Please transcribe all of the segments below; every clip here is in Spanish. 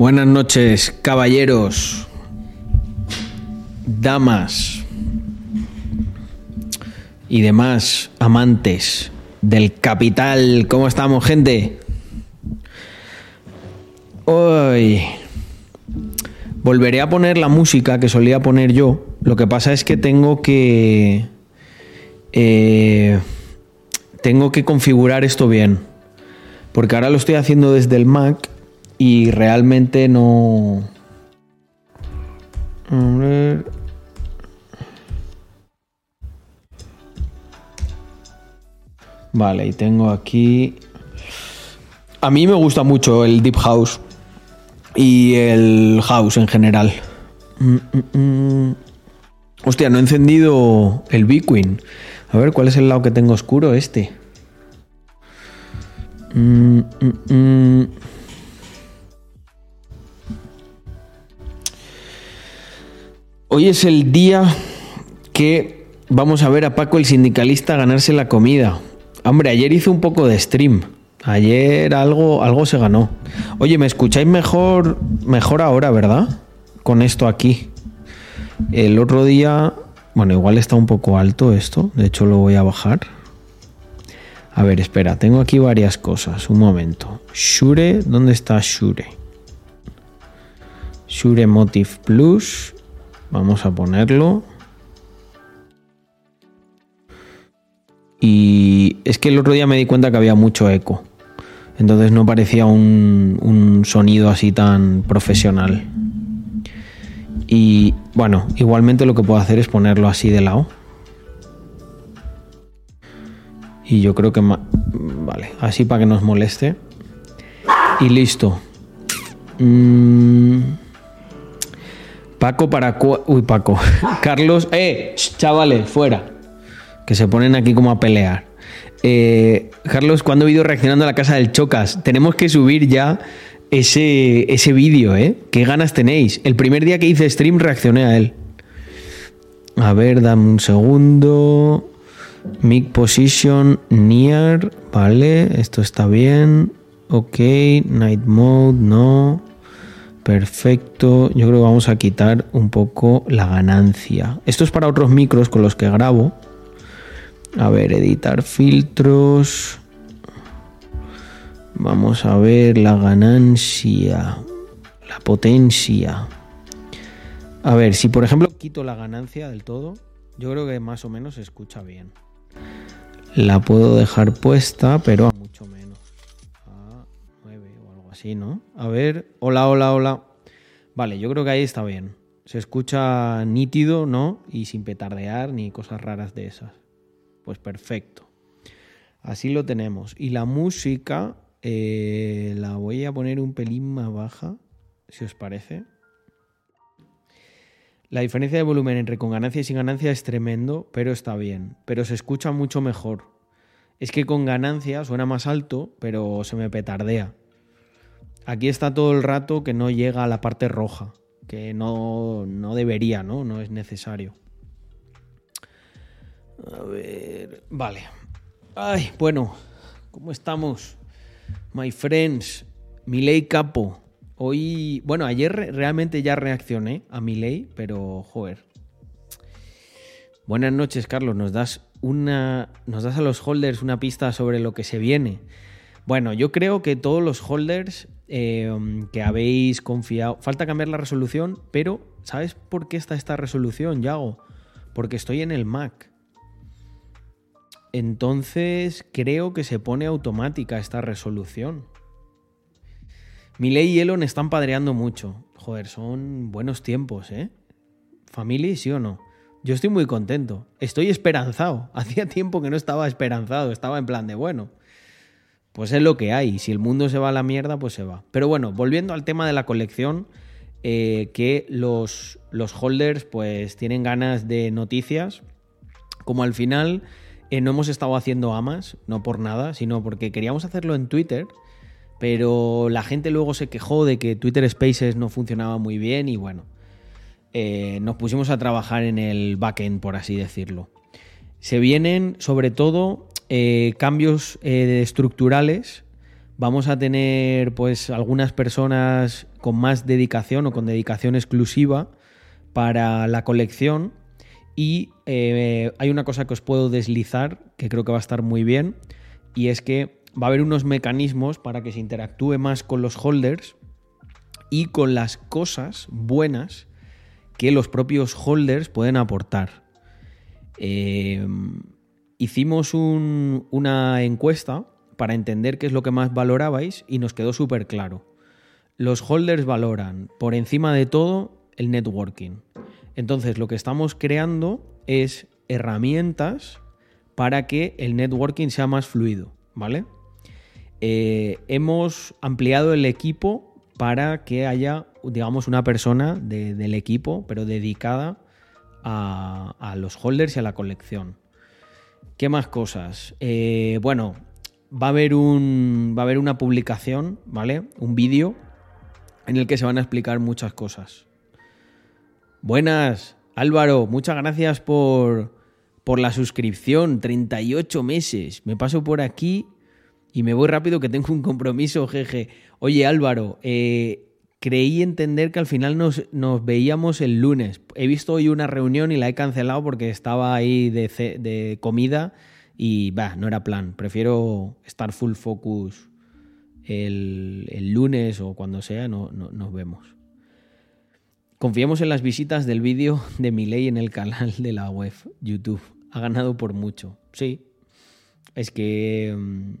Buenas noches, caballeros, damas y demás amantes del capital. ¿Cómo estamos, gente? Hoy volveré a poner la música que solía poner yo. Lo que pasa es que tengo que... eh, tengo que configurar esto bien. Porque ahora lo estoy haciendo desde el Mac y realmente no... A ver. Vale, y tengo aquí... A mí me gusta mucho el Deep House y el House en general. Mm, mm, mm. Hostia, no he encendido el Bitcoin. A ver, ¿cuál es el lado que tengo oscuro? Este. Hoy es el día que vamos a ver a Paco el sindicalista ganarse la comida. Hombre, ayer hizo un poco de stream. Ayer algo, algo se ganó. Oye, ¿me escucháis mejor, mejor ahora, verdad? Con esto aquí. El otro día, bueno, igual está un poco alto esto. De hecho, lo voy a bajar. A ver, espera, tengo aquí varias cosas. Un momento. Shure, ¿dónde está Shure? Shure Motive Plus. Vamos a ponerlo. Y es que el otro día me di cuenta que había mucho eco. Entonces no parecía un, un sonido así tan profesional. Y bueno, igualmente lo que puedo hacer es ponerlo así de lado. Y yo creo que... Vale, así para que nos moleste. Y listo. Mm. Paco para... Uy, Paco. Carlos... ¡Eh! Chavales, fuera. Que se ponen aquí como a pelear. Eh, Carlos, ¿cuándo vídeo reaccionando a la casa del Chocas? Tenemos que subir ya ese, ese vídeo, ¿eh? ¿Qué ganas tenéis? El primer día que hice stream reaccioné a él. A ver, dame un segundo. Mic position near. Vale, esto está bien. Ok, night mode, no. Perfecto. Yo creo que vamos a quitar un poco la ganancia. Esto es para otros micros con los que grabo. A ver, editar filtros. Vamos a ver la ganancia. La potencia. A ver, si por ejemplo quito la ganancia del todo, yo creo que más o menos se escucha bien. La puedo dejar puesta, pero así, ¿no? A ver, hola, hola, hola. Vale, yo creo que ahí está bien. Se escucha nítido, ¿no? Y sin petardear ni cosas raras de esas. Pues perfecto. Así lo tenemos. Y la música eh, la voy a poner un pelín más baja, si os parece. La diferencia de volumen entre con ganancia y sin ganancia es tremendo, pero está bien. Pero se escucha mucho mejor. Es que con ganancia suena más alto, pero se me petardea. Aquí está todo el rato que no llega a la parte roja, que no, no debería, ¿no? No es necesario. A ver. Vale. Ay, bueno. ¿Cómo estamos? My friends. Milei Capo. Hoy. Bueno, ayer re- realmente ya reaccioné a Milei, pero joder. Buenas noches, Carlos. Nos das una. Nos das a los holders una pista sobre lo que se viene. Bueno, yo creo que todos los holders eh, que habéis confiado. Falta cambiar la resolución, pero ¿sabes por qué está esta resolución, Yago? Porque estoy en el Mac. Entonces creo que se pone automática esta resolución. Milei y Elon están padreando mucho. Joder, son buenos tiempos, ¿eh? Family, ¿sí o no? Yo estoy muy contento. Estoy esperanzado. Hacía tiempo que no estaba esperanzado. Estaba en plan de, bueno, pues es lo que hay. Si el mundo se va a la mierda, pues se va. Pero bueno, volviendo al tema de la colección, eh, que los, los holders pues tienen ganas de noticias. Como al final eh, no hemos estado haciendo amas, no por nada, sino porque queríamos hacerlo en Twitter, pero la gente luego se quejó de que Twitter Spaces no funcionaba muy bien y bueno, eh, nos pusimos a trabajar en el backend, por así decirlo. Se vienen sobre todo eh, cambios eh, estructurales, Vamos a tener pues algunas personas con más dedicación o con dedicación exclusiva para la colección. Y eh, hay una cosa que os puedo deslizar, que creo que va a estar muy bien, y es que va a haber unos mecanismos para que se interactúe más con los holders y con las cosas buenas que los propios holders pueden aportar. Eh, hicimos una encuesta para entender qué es lo que más valorabais y nos quedó súper claro. Los holders valoran por encima de todo el networking. Entonces lo que estamos creando es herramientas para que el networking sea más fluido, ¿vale? Eh, hemos ampliado el equipo para que haya, digamos, una persona del equipo, pero dedicada a, los holders y a la colección. ¿Qué más cosas? Eh, bueno, va a, haber un, va a haber una publicación, ¿vale? Un vídeo en el que se van a explicar muchas cosas. Buenas, Álvaro, muchas gracias por, por la suscripción, 38 meses. Me paso por aquí y me voy rápido que tengo un compromiso, jeje. Oye Álvaro, eh, creí entender que al final nos, veíamos el lunes. He visto hoy una reunión y la he cancelado porque estaba ahí de, comida y va, no era plan. Prefiero estar full focus el, lunes o cuando sea, no, nos vemos. Confiemos en las visitas del vídeo de ley en el canal de la web, YouTube. Ha ganado por mucho. Sí. Es que mm,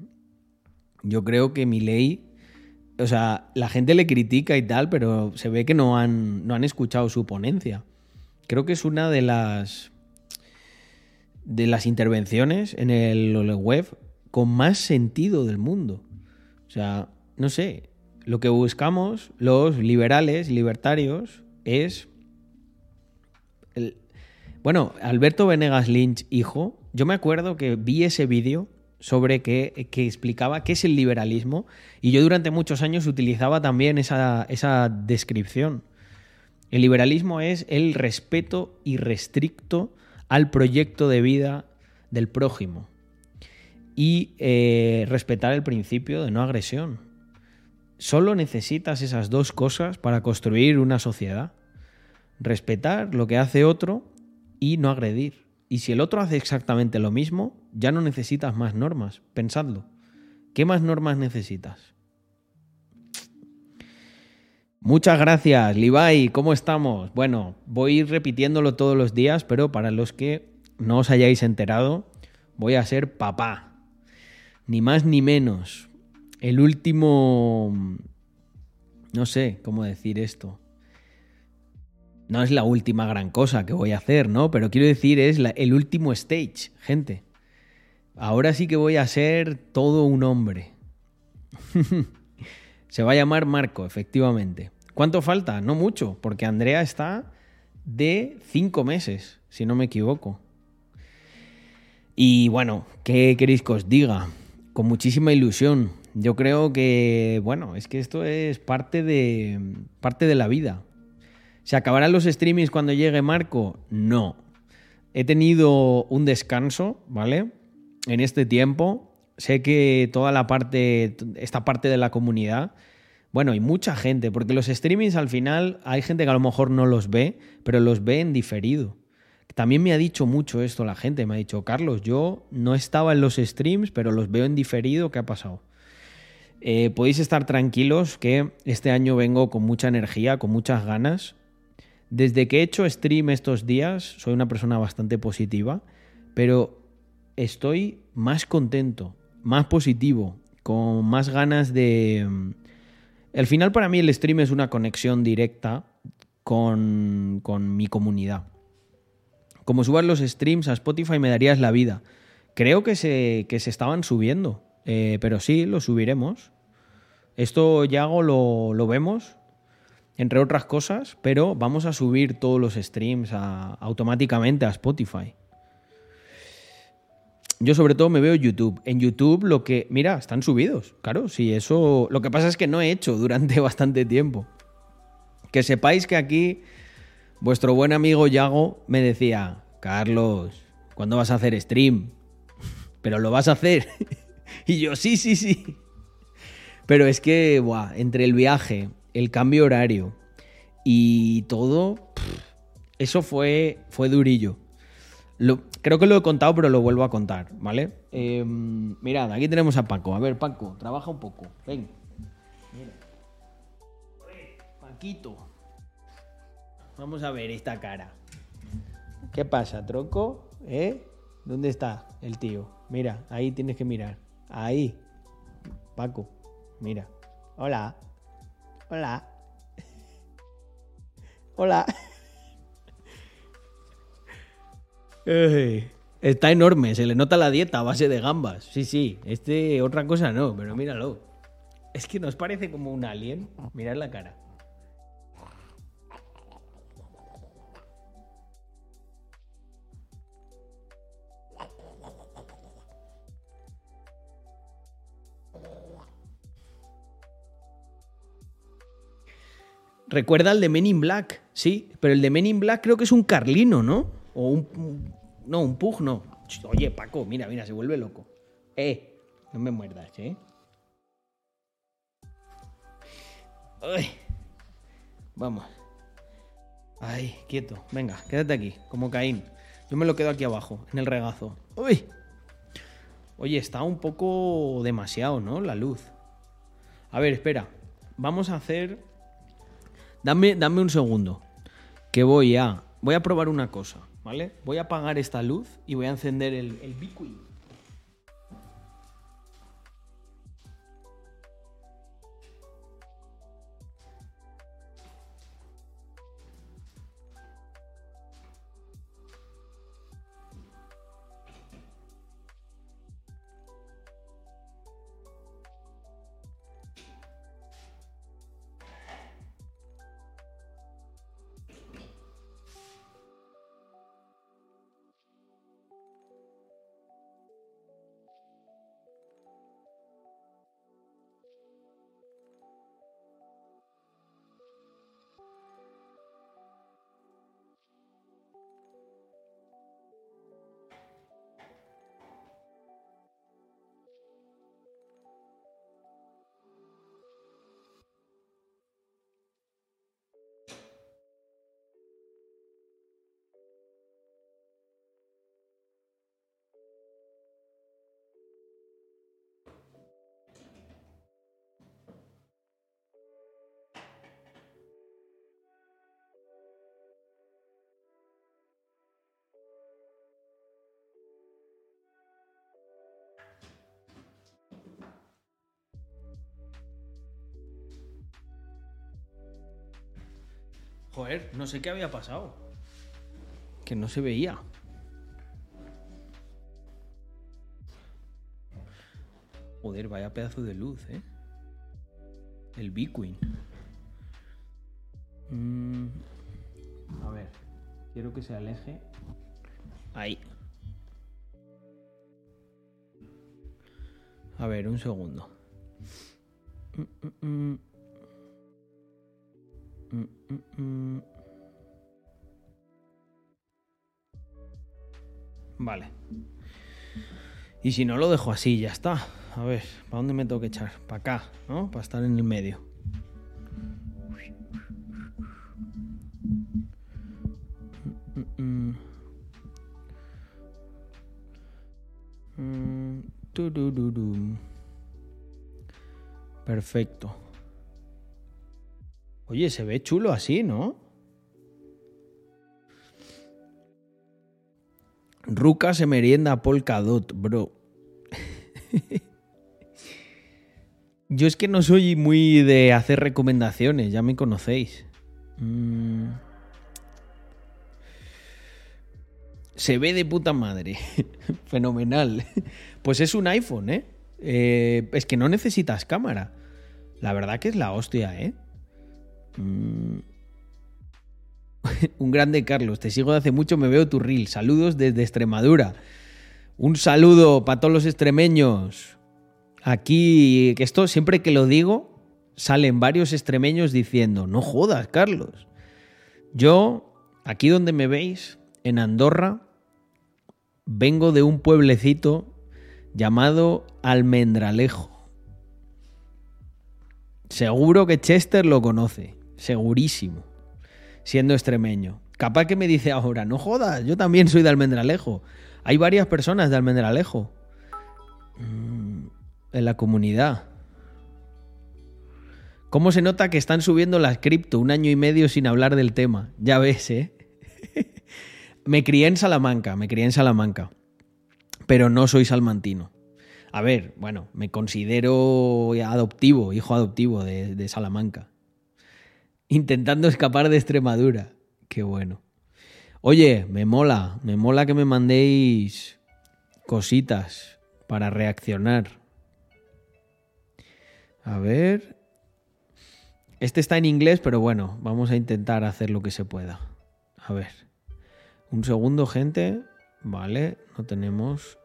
yo creo que ley o sea, la gente le critica y tal, pero se ve que no han, no han escuchado su ponencia. Creo que es una de las de las intervenciones en el web con más sentido del mundo. O sea, no sé, lo que buscamos los liberales, libertarios, es... Bueno, Alberto Venegas Lynch, hijo, yo me acuerdo que vi ese vídeo sobre que, que, explicaba qué es el liberalismo y yo durante muchos años utilizaba también esa, esa descripción. El liberalismo es el respeto irrestricto al proyecto de vida del prójimo y eh, respetar el principio de no agresión. Solo necesitas esas dos cosas para construir una sociedad. Respetar lo que hace otro y no agredir. Y si el otro hace exactamente lo mismo, ya no necesitas más normas. Pensadlo. ¿Qué más normas necesitas? Muchas gracias, Levi. ¿Cómo estamos? Bueno, voy repitiéndolo todos los días, pero para los que no os hayáis enterado, voy a ser papá. Ni más ni menos. El último... No sé cómo decir esto no es la última gran cosa que voy a hacer, ¿no? Pero quiero decir, es el último stage, gente. Ahora sí que voy a ser todo un hombre. Se va a llamar Marco, efectivamente. ¿Cuánto falta? No mucho, porque Andrea está de cinco meses, si no me equivoco. Y bueno, ¿qué queréis que os diga? Con muchísima ilusión. Yo creo que, bueno, es que esto es parte de, parte de la vida. ¿Se acabarán los streamings cuando llegue Marco? No. He tenido un descanso, ¿vale? En este tiempo. Sé que toda la parte, esta parte de la comunidad, bueno, hay mucha gente, porque los streamings al final hay gente que a lo mejor no los ve, pero los ve en diferido. También me ha dicho mucho esto la gente, me ha dicho, Carlos, yo no estaba en los streams, pero los veo en diferido, ¿qué ha pasado? Eh, podéis estar tranquilos que este año vengo con mucha energía, con muchas ganas. Desde que he hecho stream estos días, soy una persona bastante positiva, pero estoy más contento, más positivo, con más ganas de... Mm, al final para mí el stream es una conexión directa con, mi comunidad. Como subas los streams a Spotify me darías la vida. Creo que se, que se estaban subiendo, eh, pero sí, lo subiremos. Esto ya lo, lo vemos entre otras cosas, pero vamos a subir todos los streams automáticamente a Spotify. Yo sobre todo me veo YouTube. En YouTube lo que... Mira, están subidos. Claro, sí, eso... Lo que pasa es que no he hecho durante bastante tiempo. Que sepáis que aquí vuestro buen amigo Yago me decía, Carlos, ¿cuándo vas a hacer stream? Pero lo vas a hacer. y yo, sí, sí, sí. Pero es que, entre el viaje, el cambio horario y todo, eso fue, fue durillo. Lo- creo que lo he contado, pero lo vuelvo a contar, ¿vale? Eh, mirad, aquí tenemos a Paco. A ver, Paco, trabaja un poco. Ven. Mira. Paquito. Vamos a ver esta cara. ¿Qué pasa, troco? ¿Eh? ¿Dónde está el tío? Mira, ahí tienes que mirar. Ahí. Paco, mira. Hola. Hola. Hola. Está enorme, se le nota la dieta a base de gambas. Sí, sí, este otra cosa no, pero míralo. Es que nos parece como un alien. Mirad la cara. Recuerda el de Men in Black, sí, pero el de Men in Black creo que es un carlino, ¿no? O un. No, un pug no. Oye, Paco, mira, mira, se vuelve loco. Eh, no me muerdas, ¿eh? Ay. Vamos. Ay, quieto. Venga, quédate aquí, como Caín. Yo me lo quedo aquí abajo, en el regazo. Uy. Oye, está un poco demasiado, ¿no? La luz. A ver, espera. Vamos a hacer. Dame, dame un segundo. Que voy a. Voy a probar una cosa, ¿vale? Voy a apagar esta luz y voy a encender el, el Biquin. No sé qué había pasado. Que no se veía. Joder, vaya pedazo de luz, ¿eh? El Bitcoin. Mm, a ver, quiero que se aleje. Ahí. A ver, un segundo. Mm, mm, mm. Mm, mm. Vale. Y si no lo dejo así, ya está. A ver, ¿para dónde me tengo que echar? Para acá, ¿no? Para estar en el medio. Perfecto. Oye, se ve chulo así, ¿no? Ruca se merienda polka dot, bro. Yo es que no soy muy de hacer recomendaciones, ya me conocéis. Mm. Se ve de puta madre. Fenomenal. Pues es un iPhone, ¿eh? ¿eh? Es que no necesitas cámara. La verdad que es la hostia, ¿eh? Mm. Un grande Carlos, te sigo de hace mucho, me veo tu reel. Saludos desde Extremadura. Un saludo para todos los extremeños. Aquí, que esto siempre que lo digo, salen varios extremeños diciendo, no jodas, Carlos. Yo, aquí donde me veis, en Andorra, vengo de un pueblecito llamado Almendralejo. Seguro que Chester lo conoce. Segurísimo. Siendo extremeño. Capaz que me dice ahora, no jodas, yo también soy de Almendralejo. Hay varias personas de Almendralejo. Mm, en la comunidad. ¿Cómo se nota que están subiendo las cripto un año y medio sin hablar del tema? Ya ves, ¿eh? me crié en Salamanca, me crié en Salamanca. Pero no soy salmantino. A ver, bueno, me considero adoptivo, hijo adoptivo de, de Salamanca. Intentando escapar de Extremadura. Qué bueno. Oye, me mola, me mola que me mandéis cositas para reaccionar. A ver. Este está en inglés, pero bueno, vamos a intentar hacer lo que se pueda. A ver. Un segundo, gente. Vale, no tenemos.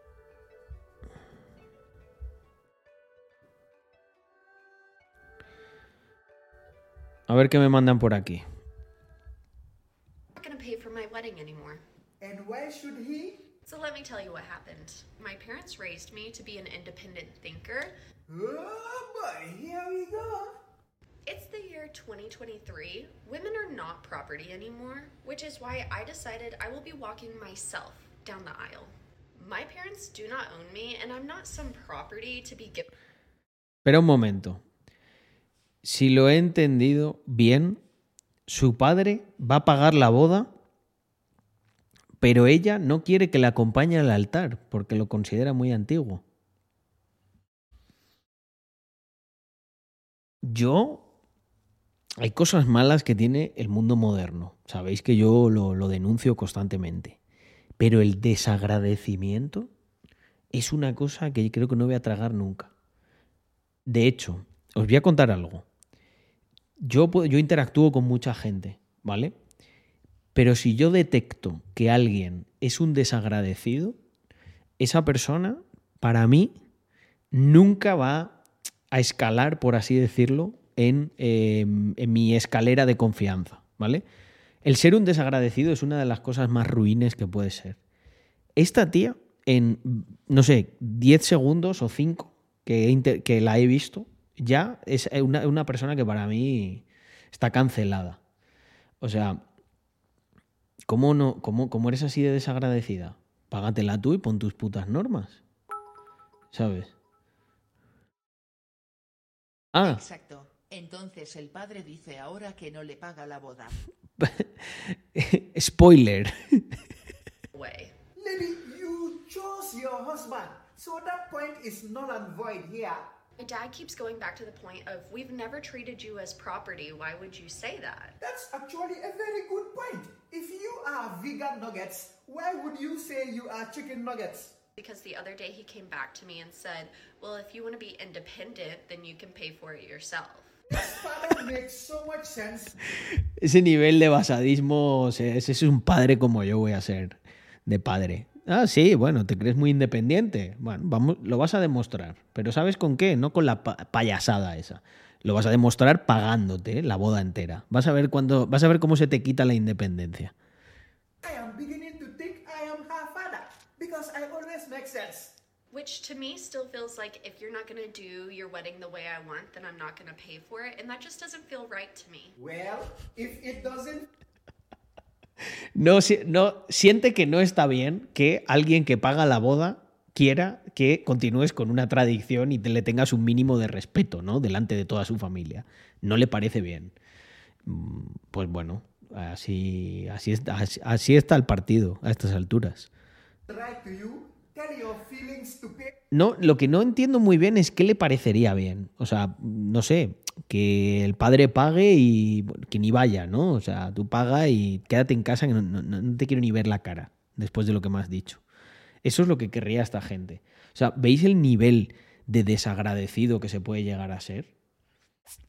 A ver qué me mandan por aquí. not going to pay for my wedding anymore. And why should he? So let me tell you what happened. My parents raised me to be an independent thinker. Oh boy, here we go. It's the year 2023. Women are not property anymore, which is why I decided I will be walking myself down the aisle. My parents do not own me, and I'm not some property to be given. Pero un momento. Si lo he entendido bien, su padre va a pagar la boda, pero ella no quiere que le acompañe al altar porque lo considera muy antiguo. Yo... Hay cosas malas que tiene el mundo moderno. Sabéis que yo lo, lo denuncio constantemente. Pero el desagradecimiento es una cosa que creo que no voy a tragar nunca. De hecho, os voy a contar algo. Yo, yo interactúo con mucha gente, ¿vale? Pero si yo detecto que alguien es un desagradecido, esa persona, para mí, nunca va a escalar, por así decirlo, en, eh, en mi escalera de confianza, ¿vale? El ser un desagradecido es una de las cosas más ruines que puede ser. Esta tía, en, no sé, 10 segundos o 5 que, he inter- que la he visto, ya es una, una persona que para mí está cancelada. O sea, ¿cómo, no, cómo, cómo eres así de desagradecida? Págatela tú y pon tus putas normas. ¿Sabes? Ah, Exacto. Entonces el padre dice ahora que no le paga la boda. spoiler. Way. Lady, you chose your husband, so that point is null and void here. My dad keeps going back to the point of, we've never treated you as property. Why would you say that? That's actually a very good point. If you are vegan nuggets, why would you say you are chicken nuggets? Because the other day he came back to me and said, well, if you want to be independent, then you can pay for it yourself. This father makes so much sense. Ese nivel de basadismo, ese es un padre como yo voy a ser de padre. Ah, sí, bueno, te crees muy independiente. Bueno, vamos, lo vas a demostrar. Pero ¿sabes con qué? No con la pa- payasada esa. Lo vas a demostrar pagándote la boda entera. Vas a ver cuando, vas a ver cómo se te quita la independencia. I am beginning to think I am her father because I always make sense. Which to me still feels like if you're not going to do your wedding the way I want, then I'm not going to pay for it. And that just doesn't feel right to me. Well, if it doesn't, No, no, siente que no está bien que alguien que paga la boda quiera que continúes con una tradición y le tengas un mínimo de respeto, ¿no? Delante de toda su familia. No le parece bien. Mm, Pues bueno, así, así, está, así, así está el partido a estas alturas. No, lo que no entiendo muy bien es qué le parecería bien. O sea, no sé, que el padre pague y bueno, que ni vaya, ¿no? O sea, tú paga y quédate en casa que no, no- no te quiero ni ver la cara después de lo que me has dicho. Eso es lo que querría esta gente. O sea, ¿veis el nivel de desagradecido que se puede llegar a ser?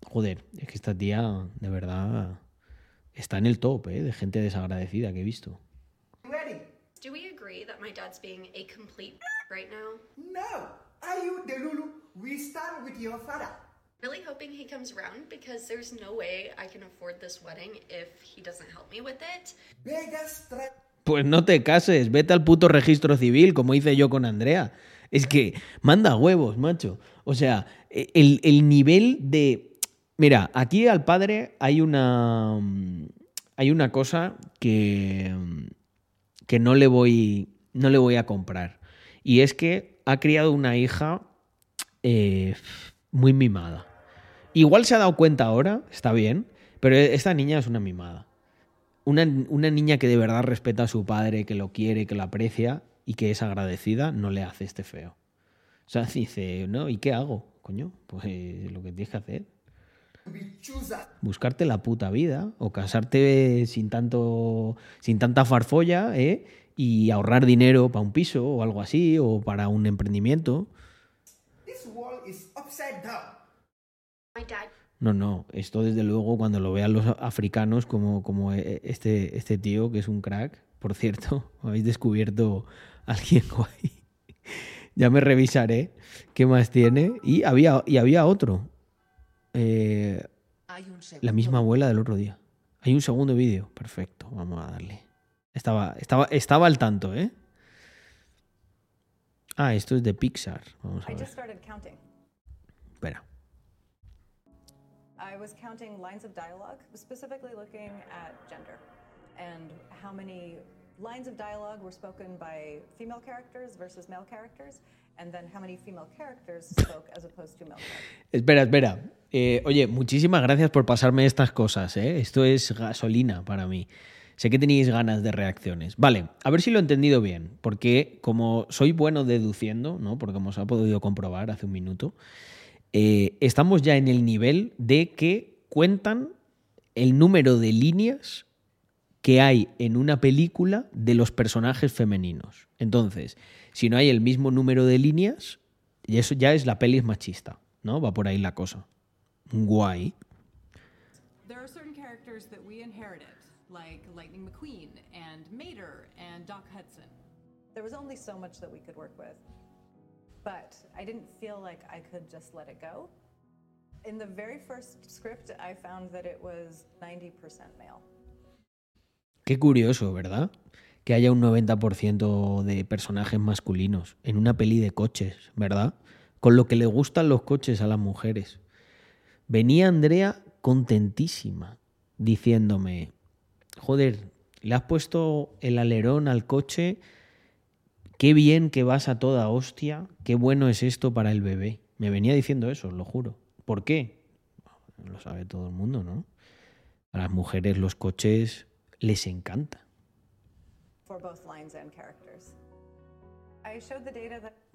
Joder, es que esta tía de verdad está en el top, ¿eh? De gente desagradecida que he visto. Do we agree that my dad's being a complete right now? No. Are you Delulu? We stand with your father. Really hoping he comes around because there's no way I can afford this wedding if he doesn't help me with it. Pues no te cases, vete al puto registro civil, como hice yo con Andrea. Es que manda huevos, macho. O sea, e- el, el nivel de Mira, aquí al padre hay una. Hay una cosa que. que no le voy. No le voy a comprar. Y es que ha criado una hija eh, muy mimada. Igual se ha dado cuenta ahora, está bien, pero esta niña es una mimada. Una, una niña que de verdad respeta a su padre, que lo quiere, que lo aprecia y que es agradecida, no le hace este feo. O sea, dice, no, ¿y qué hago? Coño, pues lo que tienes que hacer. Buscarte la puta vida o casarte sin tanto sin tanta farfolla ¿eh? y ahorrar dinero para un piso o algo así o para un emprendimiento. This wall is upside down. No, no, esto desde luego cuando lo vean los africanos como, como eh, este, este tío que es un crack, por cierto, habéis descubierto a alguien guay. ya me revisaré qué más tiene. Y había, y había otro, eh, Hay un segundo la misma abuela del otro día. Hay un segundo vídeo, perfecto, vamos a darle. Estaba, estaba, estaba al tanto, ¿eh? Ah, esto es de Pixar, vamos a ver. Espera. I was counting lines of dialogue, specifically looking at gender and how many lines of dialogue were spoken by female characters versus male characters, and then how many female characters spoke as opposed to male characters. Espera, espera. Eh, oye, muchísimas gracias por pasarme estas cosas, ¿eh? Esto es gasolina para mí. Sé que tenéis ganas de reacciones. Vale, a ver si lo he entendido bien, porque como soy bueno deduciendo, ¿no? Porque como ha podido comprobar hace un minuto, eh, estamos ya en el nivel de que cuentan el número de líneas que hay en una película de los personajes femeninos. Entonces, si no hay el mismo número de líneas, y eso ya es la peli es machista, ¿no? Va por ahí la cosa. Guay. There are certain characters that we inherited, like Lightning McQueen and Mater and Doc Hudson. There was only so much that we could work with, but I didn't feel like I could just let it go. In the very first script, I found that it was 90% male. Qué curioso, ¿verdad? Que haya un 90% de personajes masculinos en una peli de coches, ¿verdad? Con lo que le gustan los coches a las mujeres. Venía Andrea contentísima, diciéndome, joder, le has puesto el alerón al coche, qué bien que vas a toda hostia, qué bueno es esto para el bebé. Me venía diciendo eso, os lo juro. ¿Por qué? Lo sabe todo el mundo, ¿no? A las mujeres los coches les encanta.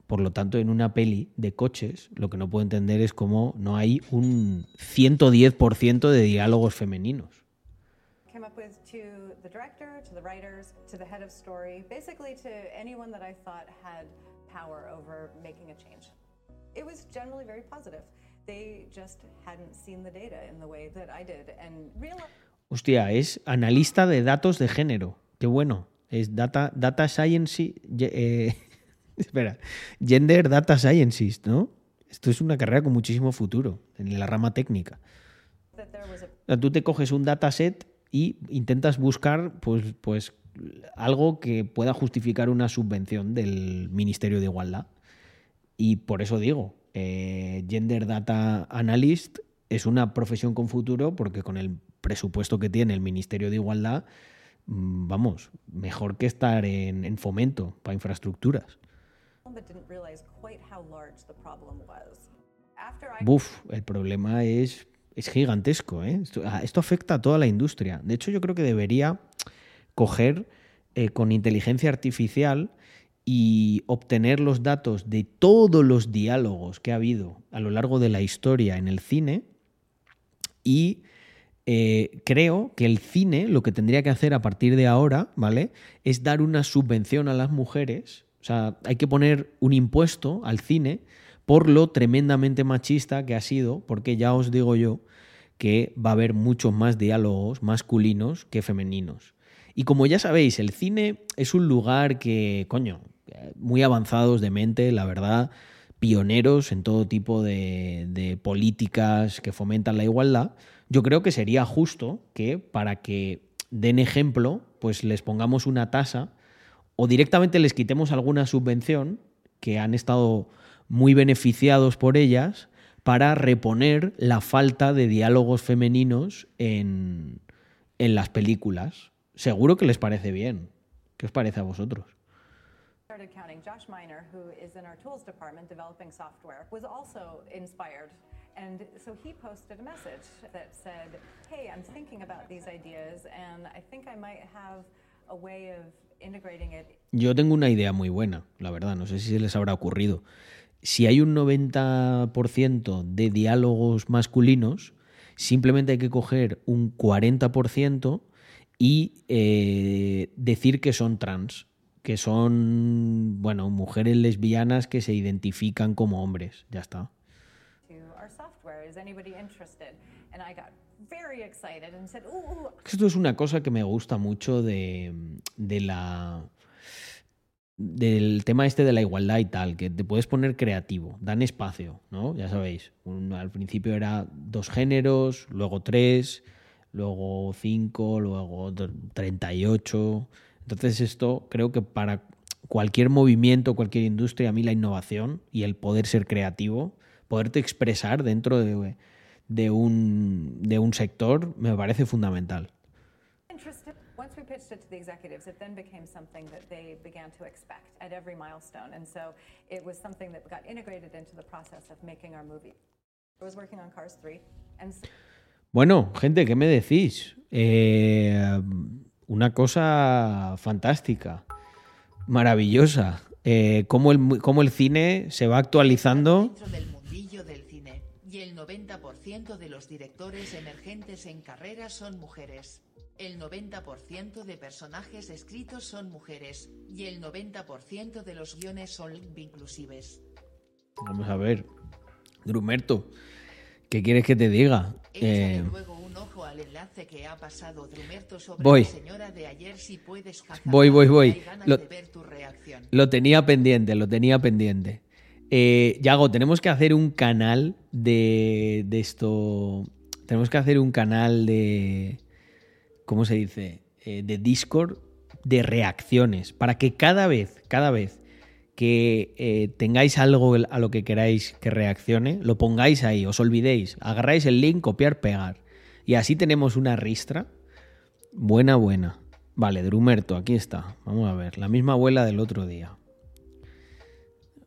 Por lo tanto, en una peli de coches, lo que no puedo entender es cómo no hay un 110% de diálogos femeninos. Came up with to the director, to the writers, to the head of story, basically to anyone that I thought had power over making a change. It was generally very positive. They just hadn't seen the data in the way that I did and realized Hostia, es analista de datos de género. Qué bueno. Es data, data science. eh, espera. Gender Data Scientist, ¿no? Esto es una carrera con muchísimo futuro en la rama técnica. O sea, tú te coges un dataset y intentas buscar pues, pues, algo que pueda justificar una subvención del Ministerio de Igualdad. Y por eso digo, eh, Gender Data Analyst es una profesión con futuro porque con el presupuesto que tiene el Ministerio de Igualdad, mm, vamos, mejor que estar en, en fomento para infraestructuras. Buf, el problema es, es gigantesco. ¿eh? Esto, ah, esto afecta a toda la industria. De hecho, yo creo que debería coger eh, con inteligencia artificial y obtener los datos de todos los diálogos que ha habido a lo largo de la historia en el cine y eh, creo que el cine lo que tendría que hacer a partir de ahora, ¿vale? Es dar una subvención a las mujeres. O sea, hay que poner un impuesto al cine por lo tremendamente machista que ha sido, porque ya os digo yo que va a haber muchos más diálogos masculinos que femeninos. Y como ya sabéis, el cine es un lugar que, coño, muy avanzados de mente, la verdad, pioneros en todo tipo de, de políticas que fomentan la igualdad, yo creo que sería justo que para que den ejemplo, pues les pongamos una tasa o directamente les quitemos alguna subvención que han estado muy beneficiados por ellas para reponer la falta de diálogos femeninos en, en las películas. Seguro que les parece bien. ¿Qué os parece a vosotros? started counting. Josh Miner, who is in our tools department developing software, was also inspired. And so he posted a message that said, Hey, I'm thinking about these ideas, and I think I might have a way of integrating it Yo tengo una idea muy buena, la verdad, no sé si se les habrá ocurrido. Si hay un 90% de diálogos masculinos, simplemente hay que coger un 40% y eh, decir que son trans, que son, bueno, mujeres lesbianas que se identifican como hombres, ya está. Esto es una cosa que me gusta mucho de, de la del tema este de la igualdad y tal, que te puedes poner creativo, dan espacio, ¿no? Ya sabéis, al principio era dos géneros, luego tres, luego cinco, luego tr- 38. Entonces esto creo que para cualquier movimiento, cualquier industria, a mí la innovación y el poder ser creativo, poderte expresar dentro de, de un, de un sector, me parece fundamental. Once we pitched it to the executives, it then became something that they began to expect at every milestone. And so it was something that got integrated into the process of making our movie. I was working on Cars 3, and s- Bueno, gente, ¿qué me decís? Eh, una cosa fantástica, maravillosa. Eh, cómo, el, cómo el cine se va actualizando. Dentro del mundillo del cine. Y el 90% de los directores emergentes en carrera son mujeres. El 90% de personajes escritos son mujeres. Y el 90% de los guiones son inclusives. Vamos a ver. Drumerto, ¿qué quieres que te diga? Eh, luego un ojo al enlace que ha pasado Drumerto sobre Voy. la señora de ayer si puedes Voy, voy, voy. Hay ganas Lo- de ver tu reacción. Lo tenía pendiente, lo tenía pendiente. Eh, Yago, tenemos que hacer un canal de, de esto. Tenemos que hacer un canal de. ¿Cómo se dice? Eh, de Discord de reacciones. Para que cada vez, cada vez que eh, tengáis algo a lo que queráis que reaccione, lo pongáis ahí, os olvidéis. Agarráis el link, copiar, pegar. Y así tenemos una ristra. Buena, buena. Vale, Drumerto, aquí está. Vamos a ver. La misma abuela del otro día.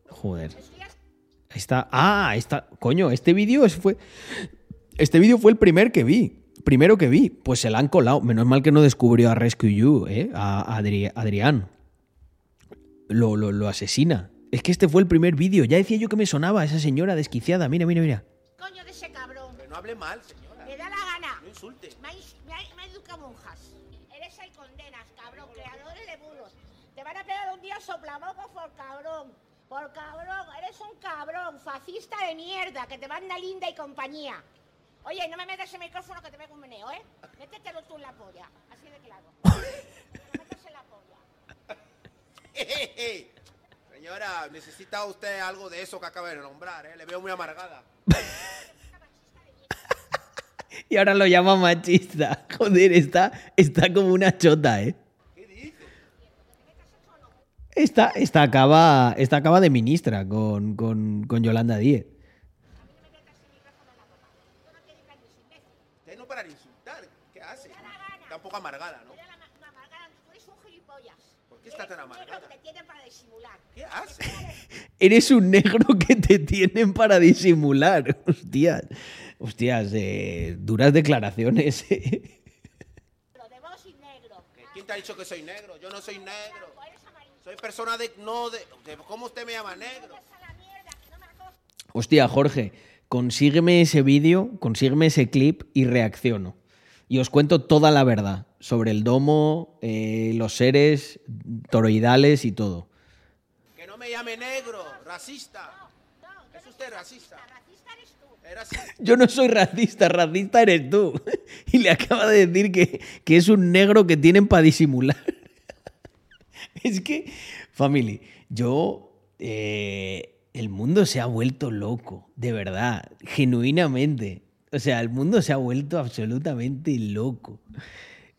Joder. Está. Ah, está. Coño, este vídeo fue. Este vídeo fue el primer que vi. Primero que vi. Pues se la han colado. Menos mal que no descubrió a Rescue You, ¿eh? A Adri- Adrián. Lo, lo, lo asesina. Es que este fue el primer vídeo. Ya decía yo que me sonaba esa señora desquiciada. Mira, mira, mira. Coño de ese cabrón. No hable mal, señora. Me da la gana. No insulte. Me me me ha educado monjas. Eres el condenas, cabrón. Creadores de bulos. Te van a pegar un día soplamocos por cabrón. Por cabrón. Eres un cabrón. Fascista de mierda. Que te manda linda y compañía. Oye, no me metas el micrófono que te pego un meneo, ¿eh? Métetelo tú en la polla. Así de claro. Me metes en la polla. Señora, necesita usted algo de eso que acaba de nombrar, ¿eh? Le veo muy amargada. Y ahora lo llama machista. Joder, está, está como una chota, ¿eh? Esta, esta, acaba, esta acaba de ministra con, con, con Yolanda Díez. Usted no para de insultar. ¿Qué hace? Está un poco amargada, ¿no? Eres la ma- una amargada. Tú eres un gilipollas. ¿Por qué está tan Eres un negro amargada? que te tienen para Eres un negro que te tienen para disimular. Hostias. Hostias, eh, duras declaraciones. eh. ¿Quién te ha dicho que soy negro? Yo no soy negro. Amarillo. Soy persona de... No, de... de- ¿Cómo usted me llama negro? Hostia, Jorge, consígueme ese vídeo, consígueme ese clip y reacciono. Y os cuento toda la verdad sobre el domo, eh, los seres toroidales y todo. Me llame negro, racista. ¿Es usted racista. Yo no soy racista, racista eres tú. Y le acaba de decir que, que es un negro que tienen para disimular. Es que, family, yo... eh, el mundo se ha vuelto loco, de verdad, genuinamente. O sea, el mundo se ha vuelto absolutamente loco.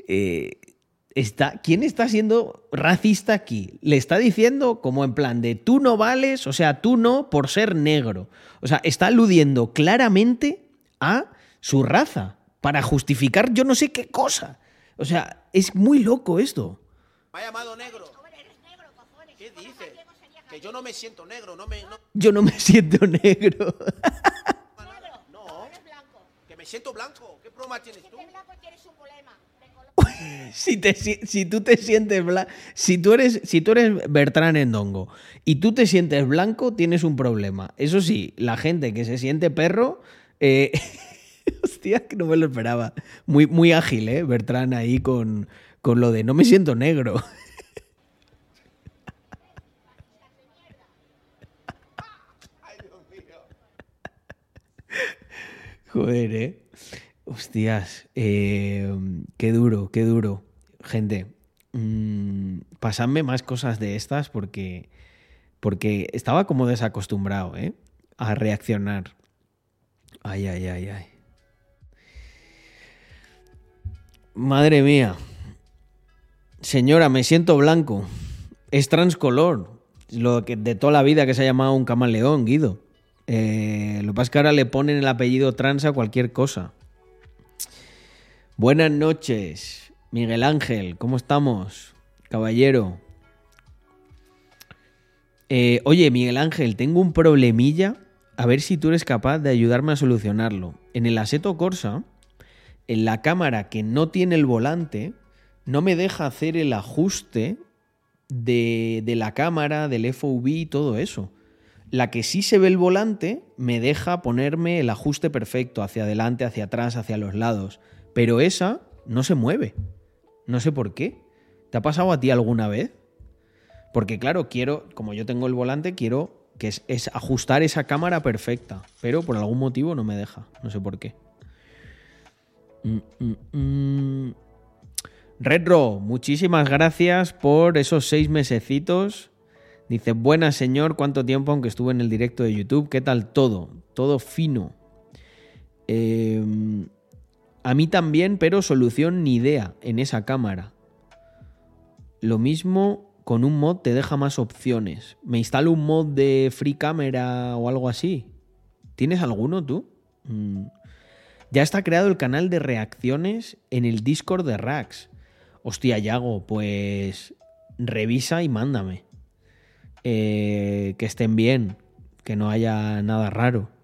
Eh, está, ¿quién está siendo racista aquí? Le está diciendo como en plan de tú no vales, o sea, tú no por ser negro. O sea, está aludiendo claramente a su raza para justificar yo no sé qué cosa. O sea, es muy loco esto. Me ha llamado negro. ¿Qué dices? Que yo no me siento negro, no me. no- Yo no me siento negro. no. Que me siento blanco. ¿Qué broma tienes tú? si, te si, si tú te sientes blanco, si tú eres si tú eres Bertrán Endongo y tú te sientes blanco, tienes un problema. Eso sí, la gente que se siente perro, eh, hostia, que no me lo esperaba. Muy muy ágil, eh, Bertrán ahí con con lo de no me siento negro. Joder, eh. Hostias, eh, qué duro, qué duro. Gente, mm, pasadme más cosas de estas porque, porque estaba como desacostumbrado, ¿eh? A reaccionar. Ay, ay, ay, ay. Madre mía. Señora, me siento blanco. Es transcolor. Lo que de toda la vida que se ha llamado un camaleón, Guido. Eh, lo que pasa es que ahora le ponen el apellido trans a cualquier cosa. Buenas noches, Miguel Ángel, ¿cómo estamos? Caballero. Eh, oye, Miguel Ángel, tengo un problemilla. A ver si tú eres capaz de ayudarme a solucionarlo. En el Aseto Corsa, en la cámara que no tiene el volante, no me deja hacer el ajuste de, de la cámara, del FOV y todo eso. La que sí se ve el volante me deja ponerme el ajuste perfecto hacia adelante, hacia atrás, hacia los lados. Pero esa no se mueve. No sé por qué. ¿Te ha pasado a ti alguna vez? Porque claro, quiero, como yo tengo el volante, quiero que es, ajustar esa cámara perfecta. Pero por algún motivo no me deja. No sé por qué. Mm, mm, mm. Redro, muchísimas gracias por esos seis mesecitos. Dice, buenas señor, ¿cuánto tiempo aunque estuve en el directo de YouTube? ¿Qué tal todo? Todo fino. Eh, a mí también, pero solución ni idea en esa cámara. Lo mismo con un mod te deja más opciones. ¿Me instalo un mod de Free Camera o algo así? ¿Tienes alguno tú? Mm. Ya está creado el canal de reacciones en el Discord de Rax. Hostia, Yago, pues revisa y mándame. Eh, que estén bien, que no haya nada raro.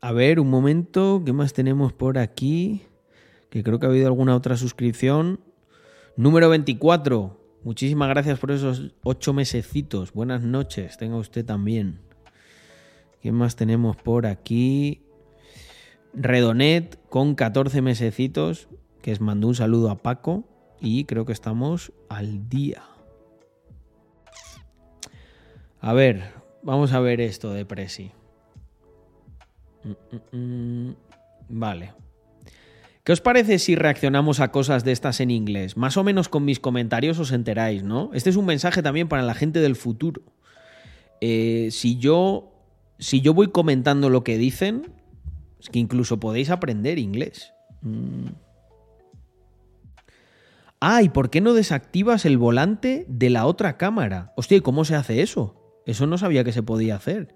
A ver, un momento, ¿qué más tenemos por aquí? Que creo que ha habido alguna otra suscripción. Número 24. Muchísimas gracias por esos ocho mesecitos. Buenas noches, tenga usted también. ¿Qué más tenemos por aquí? Redonet con 14 mesecitos, que es mandó un saludo a Paco y creo que estamos al día. A ver, vamos a ver esto de Presi. Mm, mm, mm. Vale. ¿Qué os parece si reaccionamos a cosas de estas en inglés? Más o menos con mis comentarios os enteráis, ¿no? Este es un mensaje también para la gente del futuro. Eh, si yo. Si yo voy comentando lo que dicen, es que incluso podéis aprender inglés. Mm. Ah, ¿y por qué no desactivas el volante de la otra cámara? Hostia, ¿y cómo se hace eso? Eso no sabía que se podía hacer.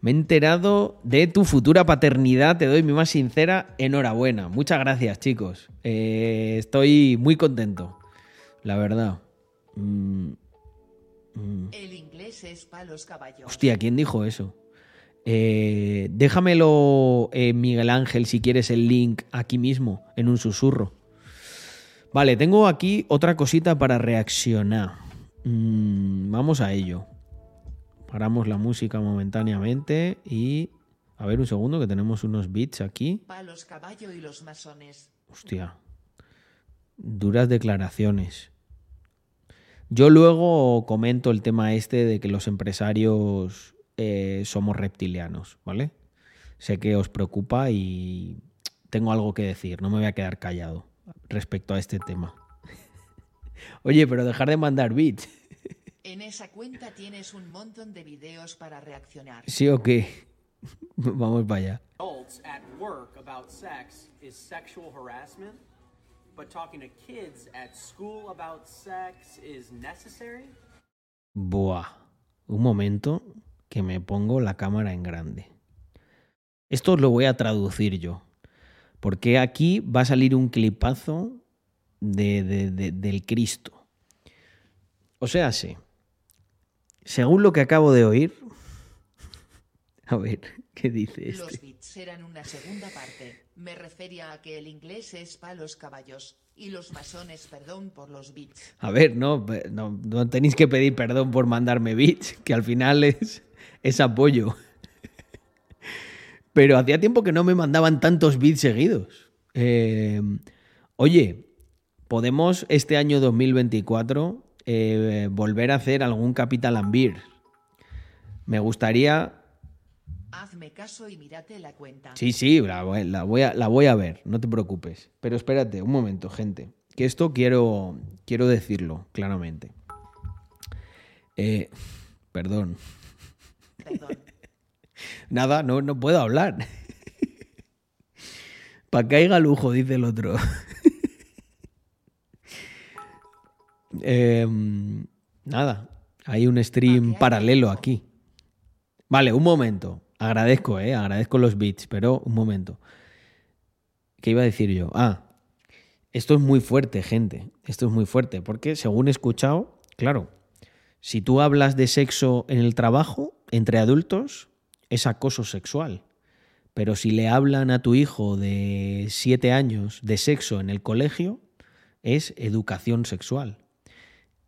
Me he enterado de tu futura paternidad. Te doy mi más sincera enhorabuena. Muchas gracias, chicos. Eh, estoy muy contento. La verdad. Mm, mm. El inglés es palos caballos. Hostia, ¿quién dijo eso? Eh, déjamelo, eh, Miguel Ángel, si quieres el link aquí mismo, en un susurro. Vale, tengo aquí otra cosita para reaccionar. Mm, vamos a ello. Paramos la música momentáneamente y... A ver un segundo que tenemos unos beats aquí. Palos caballo y los masones. Hostia. Duras declaraciones. Yo luego comento el tema este de que los empresarios eh, somos reptilianos, ¿vale? Sé que os preocupa y tengo algo que decir, no me voy a quedar callado respecto a este tema. Oye, pero dejar de mandar beats. En esa cuenta tienes un montón de videos para reaccionar. ¿Sí o qué? Vamos para allá. adults at work about sex is sexual harassment, but talking to kids at school about sex is necessary? Buah. Un momento que me pongo la cámara en grande. Esto lo voy a traducir yo. Porque aquí va a salir un clipazo de, de- de- del Cristo. O sea, sí. Según lo que acabo de oír. A ver, ¿qué dice Los este? bits eran una segunda parte. Me refería a que el inglés es pa' los caballos y los masones perdón por los bits. A ver, no, no tenéis que pedir perdón por mandarme bits, que al final es, es apoyo. Pero hacía tiempo que no me mandaban tantos bits seguidos. Eh, oye, podemos este año 2024 eh, volver a hacer algún Capital Ambir. Me gustaría Hazme caso y mírate la cuenta. Sí, sí, la, voy- la voy a, la voy a ver, no te preocupes. Pero espérate, un momento, gente. Que esto quiero, quiero decirlo claramente. Eh, perdón. Perdón. Nada, no, no puedo hablar. Para que haya lujo, dice el otro. Em, nada, hay un stream paralelo aquí. Vale, un momento. Agradezco, eh, agradezco los bits, pero un momento. ¿Qué iba a decir yo? Ah, esto es muy fuerte, gente. Esto es muy fuerte, porque según he escuchado, claro, si tú hablas de sexo en el trabajo, entre adultos, es acoso sexual. Pero si le hablan a tu hijo de siete años de sexo en el colegio, es educación sexual.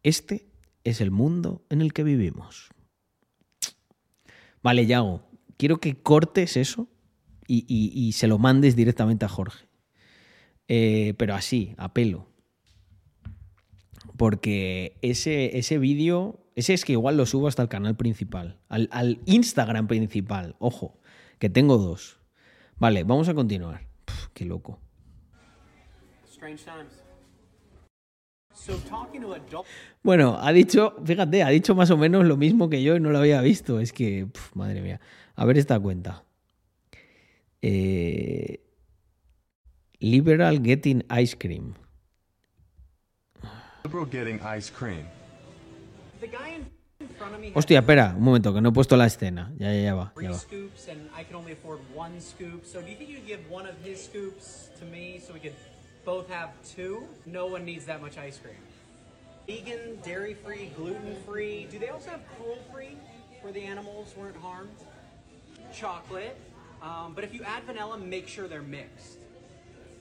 Este es el mundo en el que vivimos. Vale, Yago, quiero que cortes eso y, se lo mandes directamente a Jorge. Eh, pero así, a pelo. Porque ese, ese vídeo, ese es que igual lo subo hasta el canal principal, al, Instagram principal, ojo, que tengo dos. Vale, vamos a continuar. Qué loco. Strange times. Bueno, ha dicho, fíjate, ha dicho más o menos lo mismo que yo y no lo había visto. Es que, puf, madre mía. A ver esta cuenta. Eh, liberal getting ice cream. Liberal getting ice cream. Hostia, espera, un momento, que no he puesto la escena. Ya, ya, ya va. Ya va. Scoops and I can only afford one scoop. So do you think you could give one of his scoops to me so we could both have two? No one needs that much ice cream. Vegan, dairy free, gluten free. Do they also have cruel free where the animals weren't harmed? Chocolate. Um, but if you add vanilla, make sure they're mixed.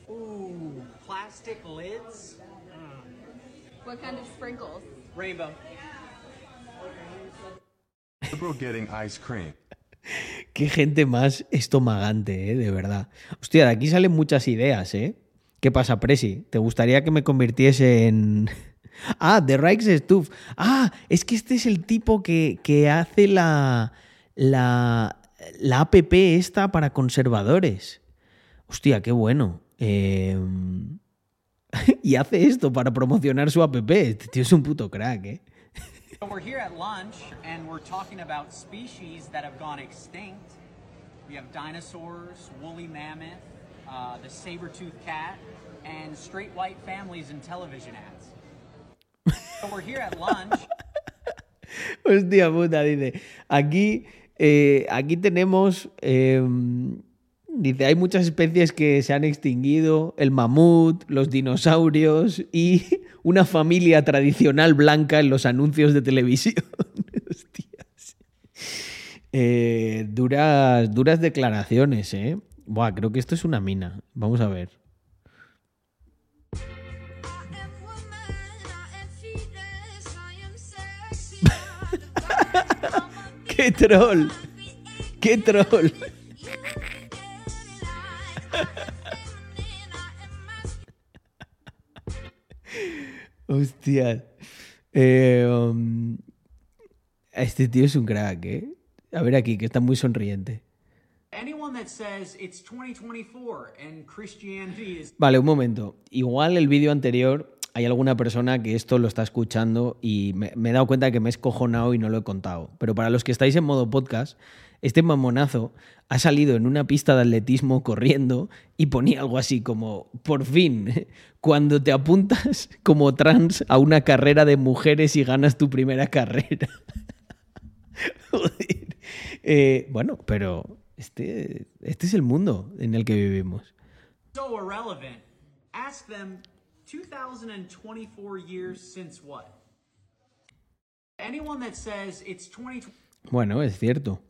Ooh, plastic lids. Mm. What kind of sprinkles? Rainbow. Liberal getting ice cream. Qué gente más estomagante, ¿eh? de verdad. Hostia, de aquí salen muchas ideas, ¿eh? ¿Qué pasa, Presi? ¿Te gustaría que me convirtiese en... Ah, The Stuff. Ah, es que este es el tipo que, que hace la, la, la app esta para conservadores. Hostia, qué bueno. Eh, y hace esto para promocionar su app. Este tío es un puto crack, ¿eh? We're here at lunch and we're talking about species that have gone extinct. We have dinosaurs, woolly mammoth, uh, the saber-toothed cat, and straight white families in television ads. so we're here at lunch. Hostia puta, dice. Aquí, eh, aquí tenemos. eh, dice, hay muchas especies que se han extinguido: el mamut, los dinosaurios y una familia tradicional blanca en los anuncios de televisión. Hostias. Eh, duras, duras declaraciones, ¿eh? Buah, creo que esto es una mina. Vamos a ver. ¡Qué troll! ¡Qué troll! Hostia. Eh, um, este tío es un crack, ¿eh? A ver aquí, que está muy sonriente. Vale, un momento. Igual el vídeo anterior hay alguna persona que esto lo está escuchando y me, he dado cuenta que me he escojonado y no lo he contado. Pero para los que estáis en modo podcast, este mamonazo ha salido en una pista de atletismo corriendo y ponía algo así como, por fin, cuando te apuntas como trans a una carrera de mujeres y ganas tu primera carrera. Joder. Eh, bueno, pero este, este es el mundo en el que vivimos. So irrelevant. Ask them 2024 years since what? Anyone that says it's 20 Bueno, es cierto.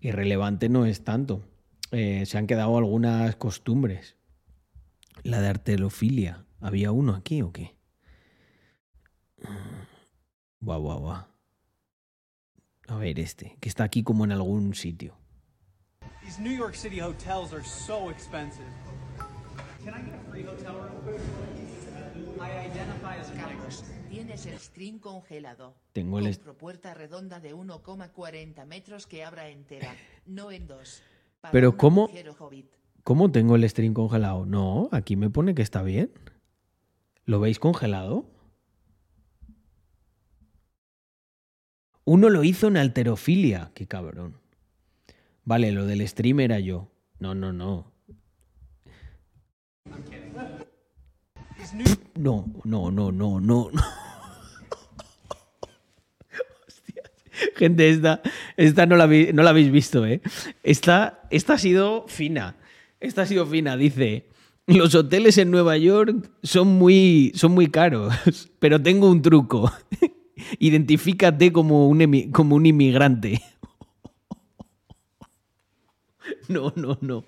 Irrelevante no es tanto. Eh, se han quedado algunas costumbres. La de arterofilia. ¿Había uno aquí o qué? Guau, guau, guau. A ver este, que está aquí como en algún sitio. These New York City hotels are so expensive. Can I get a free hotel room? I identify as a. Carlos, tienes el string congelado. Tengo el est- Compro puerta redonda de 1,40 metros que abra entera, no en dos. Para Pero ¿cómo? ¿Cómo tengo el string congelado? No, aquí me pone que está bien. ¿Lo veis congelado? Uno lo hizo en alterofilia. Qué cabrón. Vale, lo del stream era yo. No, no, no. No, no, no, no, no. Hostias. Gente, esta, esta no, la, vi- no la habéis visto, ¿eh? Esta, esta ha sido fina. Esta ha sido fina. Dice, los hoteles en Nueva York son muy, son muy caros, pero tengo un truco. Identifícate como un, como un inmigrante. No, no, no.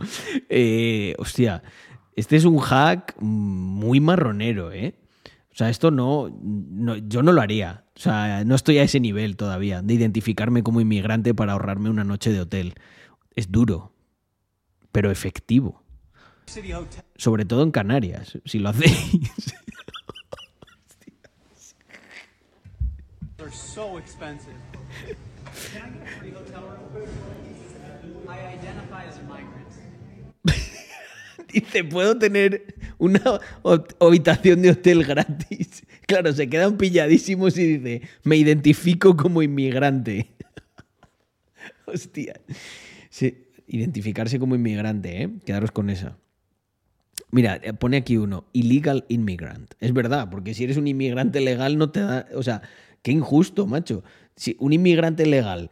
Eh, hostia, este es un hack muy marronero, ¿eh? O sea, esto no, no- yo no lo haría. O sea, no estoy a ese nivel todavía de identificarme como inmigrante para ahorrarme una noche de hotel. Es duro, pero efectivo. Sobre todo en Canarias, si lo hacéis. are so expensive. Can I get a free hotel room? I identify as a migrant. Dice, ¿puedo tener una habitación de hotel gratis? Claro, se quedan pilladísimos y dice, me identifico como inmigrante. Hostia. Sí, identificarse como inmigrante, ¿eh? Quedaros con esa. Mira, eh, pone aquí uno, illegal immigrant. Es verdad, porque si eres un inmigrante legal no te da... O sea, qué injusto, macho. Si un inmigrante legal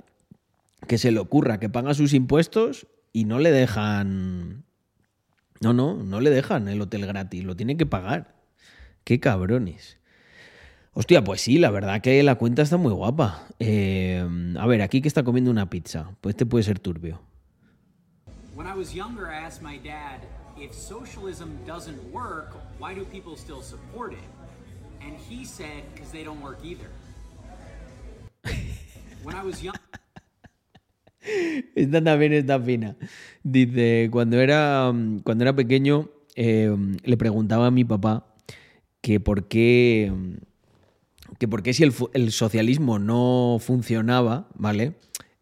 que se le ocurra que paga sus impuestos y no le dejan... No, no, no le dejan el hotel gratis, lo tiene que pagar. Qué cabrones. Hostia, pues sí, la verdad que la cuenta está muy guapa. Eh, a ver, aquí que está comiendo una pizza. Pues este puede ser turbio. When I was younger, I asked my dad, if socialism doesn't work, why do people still support it? And he said, because they don't work either. When I was young, Esta también está fina. Dice, cuando era, cuando era pequeño, eh, le preguntaba a mi papá que por qué, que por qué si el, el socialismo no funcionaba, ¿vale?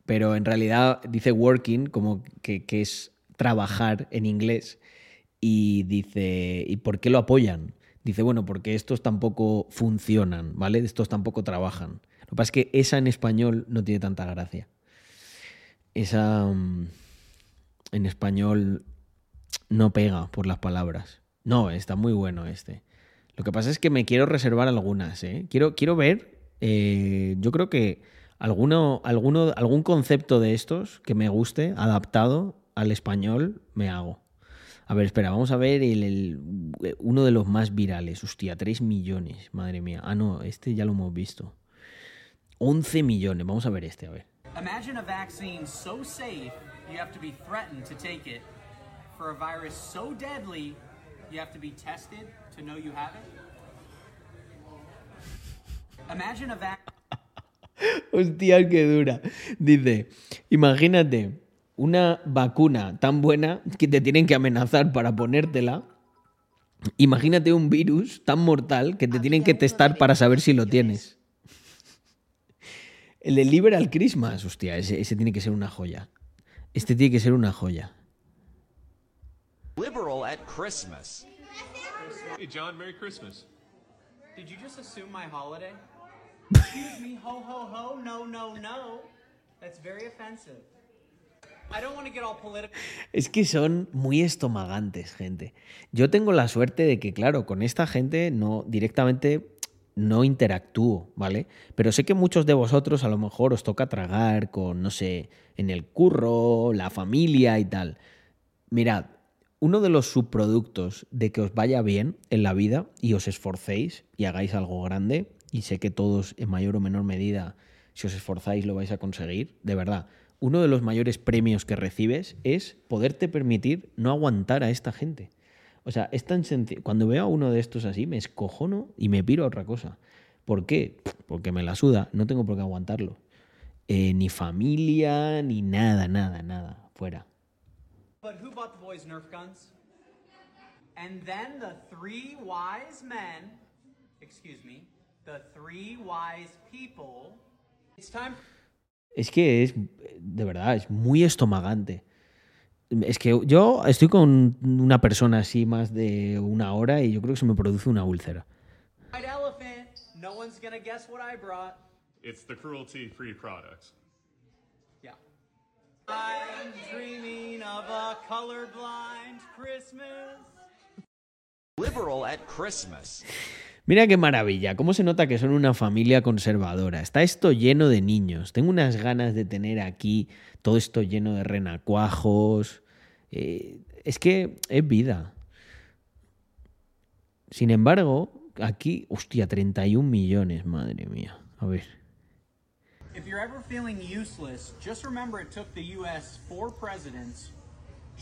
Pero en realidad dice working como que, que es trabajar en inglés y dice, ¿y por qué lo apoyan? Dice, bueno, porque estos tampoco funcionan, ¿vale? Estos tampoco trabajan. Lo que pasa es que esa en español no tiene tanta gracia esa mm, en español no pega por las palabras. No, está muy bueno este. Lo que pasa es que me quiero reservar algunas, ¿eh? Quiero, quiero ver, eh, yo creo que alguno, alguno, algún concepto de estos que me guste, adaptado al español, me hago. A ver, espera, vamos a ver el, el- uno de los más virales. Hostia, 3 millones, madre mía. Ah, no, este ya lo hemos visto. 11 millones, vamos a ver este, a ver. Imagine a vaccine so safe you have to be threatened to take it, for a virus so deadly you have to be tested to know you have it. Imagine a vaccine. Hostia, qué dura. Dice, imagínate una vacuna tan buena que te tienen que amenazar para ponértela. Imagínate un virus tan mortal que te tienen que testar para saber si lo tienes. El de Liberal Christmas, hostia, ese, ese tiene que ser una joya. Este tiene que ser una joya. Liberal at Christmas. Hey, John, Merry Christmas. Did you just assume my holiday? Excuse me, ho ho ho, no no no. That's very offensive. I don't want to get all political. Es que son muy estomagantes, gente. Yo tengo la suerte de que, claro, con esta gente no directamente no interactúo, ¿vale? Pero sé que muchos de vosotros a lo mejor os toca tragar con, no sé, en el curro, la familia y tal. Mirad, uno de los subproductos de que os vaya bien en la vida y os esforcéis y hagáis algo grande, y sé que todos en mayor o menor medida, si os esforzáis, lo vais a conseguir, de verdad. Uno de los mayores premios que recibes es poderte permitir no aguantar a esta gente. O sea, es tan sencillo. Cuando veo a uno de estos así, me escojono y me piro a otra cosa. ¿Por qué? Porque me la suda, no tengo por qué aguantarlo. Eh, ni familia, ni nada, nada, nada. Fuera. But who bought the boys Nerf guns? And then the three wise men, excuse me, the three wise people. It's time Es que es, de verdad, es muy estomagante. Es que yo estoy con una persona así más de una hora y yo creo que se me produce una úlcera. No one's gonna guess what I brought. It's the cruelty-free products. Yeah. I'm dreaming of a colorblind Christmas. Liberal at Christmas. Mira qué maravilla, cómo se nota que son una familia conservadora. Está esto lleno de niños. Tengo unas ganas de tener aquí todo esto lleno de renacuajos. Eh, es que es vida. Sin embargo, aquí, hostia, 31 millones, madre mía. A ver. If you're ever feeling useless, just remember it took the US four presidents,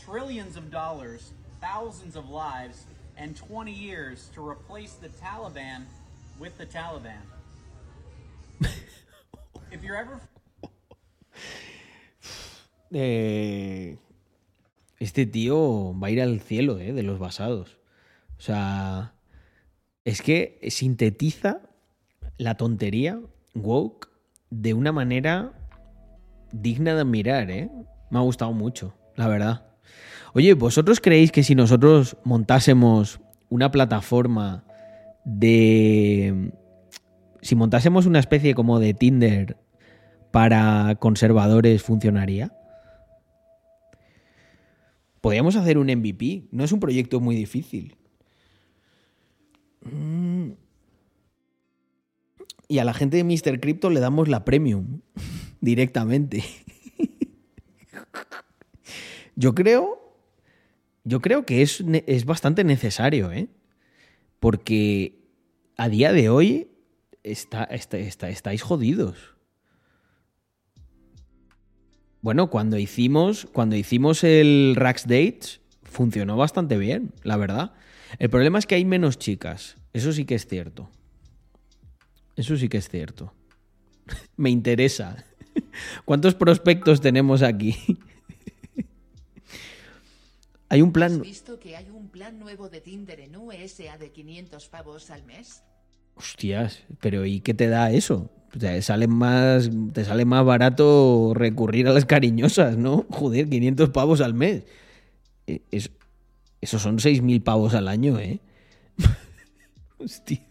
trillions of dollars, thousands of lives, and 20 years to replace the Taliban with the Taliban. if you're ever Eh, este tío va a ir al cielo eh, de los basados. O sea, es que sintetiza la tontería woke de una manera digna de admirar, ¿eh? Me ha gustado mucho, la verdad. Oye, ¿vosotros creéis que si nosotros montásemos una plataforma de... Si montásemos una especie como de Tinder para conservadores, funcionaría? Podríamos hacer un MVP, no es un proyecto muy difícil. Y a la gente de Mr. Crypto le damos la premium directamente. Yo creo, yo creo que es, es bastante necesario, ¿eh? Porque a día de hoy está, está- está- estáis jodidos. Bueno, cuando hicimos, cuando hicimos el Rax Dates, funcionó bastante bien, la verdad. El problema es que hay menos chicas. Eso sí que es cierto. Eso sí que es cierto. Me interesa. ¿Cuántos prospectos tenemos aquí? Hay un ¿Has plan. visto que hay un plan nuevo de Tinder en USA de 500 pavos al mes? Hostias, pero ¿y qué te da eso? O sea, sale más, te sale más barato recurrir a las cariñosas, ¿no? Joder, 500 pavos al mes. Eh, es- esos son 6.000 pavos al año, ¿eh? Hostias.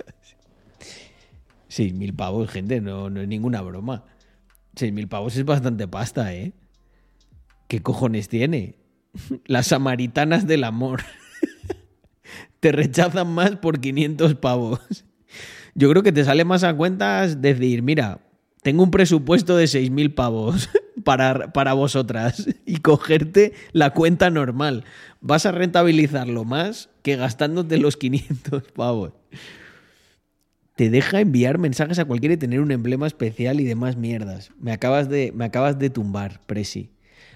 6.000 pavos, gente, no, no es ninguna broma. 6.000 pavos es bastante pasta, ¿eh? ¿Qué cojones tiene? Las samaritanas del amor. te rechazan más por 500 pavos. Yo creo que te sale más a cuentas decir, mira, tengo un presupuesto de 6.000 pavos para, para vosotras y cogerte la cuenta normal. Vas a rentabilizarlo más que gastándote los 500 pavos. Te deja enviar mensajes a cualquiera y tener un emblema especial y demás mierdas. Me acabas de, me acabas de tumbar, Presi.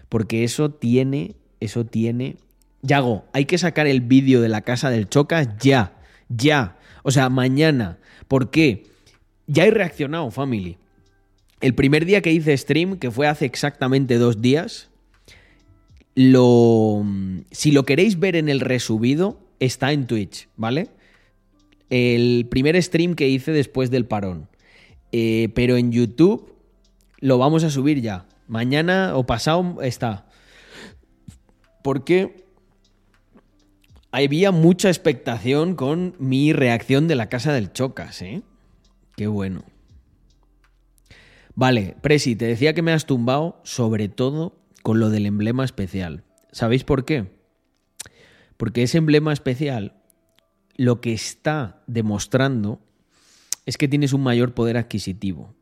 Porque eso tiene, eso tiene... Yago, hay que sacar el vídeo de la casa del Chocas ya, ya. O sea, mañana. ¿Por qué? Ya he reaccionado, family. El primer día que hice stream, que fue hace exactamente dos días, lo... Si lo queréis ver en el resubido, está en Twitch, ¿vale? El primer stream que hice después del parón. Eh, pero en YouTube lo vamos a subir ya. Mañana o pasado está. Porque había mucha expectación con mi reacción de la casa del Chocas, ¿eh? Qué bueno. Vale, Presi, te decía que me has tumbado sobre todo con lo del emblema especial. ¿Sabéis por qué? Porque ese emblema especial lo que está demostrando es que tienes un mayor poder adquisitivo.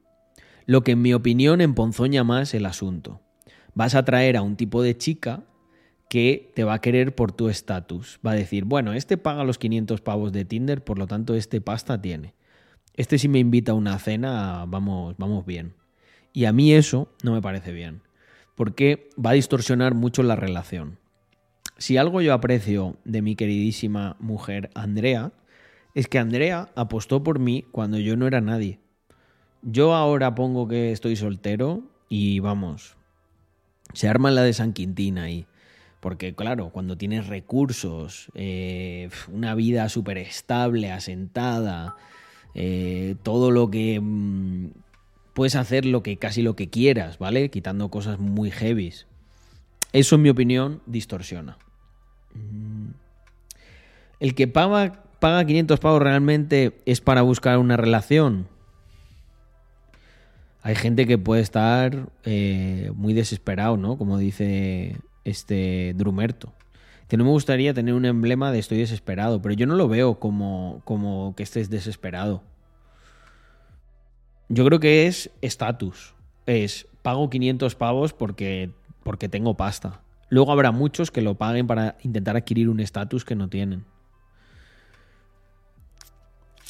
Lo que en mi opinión emponzoña más el asunto. Vas a traer a un tipo de chica que te va a querer por tu estatus. Va a decir, bueno, este paga los 500 pavos de Tinder, por lo tanto este pasta tiene. Este si me invita a una cena, vamos, vamos bien. Y a mí eso no me parece bien, porque va a distorsionar mucho la relación. Si algo yo aprecio de mi queridísima mujer Andrea, es que Andrea apostó por mí cuando yo no era nadie. Yo ahora pongo que estoy soltero y vamos, se arma la de San Quintín ahí. Porque claro, cuando tienes recursos, eh, una vida súper estable, asentada, eh, todo lo que... mm, puedes hacer lo que casi lo que quieras, ¿vale? Quitando cosas muy heavies. Eso, en mi opinión, distorsiona. Mm. El que paga, paga 500 pavos realmente es para buscar una relación. Hay gente que puede estar eh, muy desesperado, ¿no? Como dice este Drumerto. Que no me gustaría tener un emblema de estoy desesperado, pero yo no lo veo como, como que estés desesperado. Yo creo que es estatus. Es pago 500 pavos porque, porque tengo pasta. Luego habrá muchos que lo paguen para intentar adquirir un estatus que no tienen.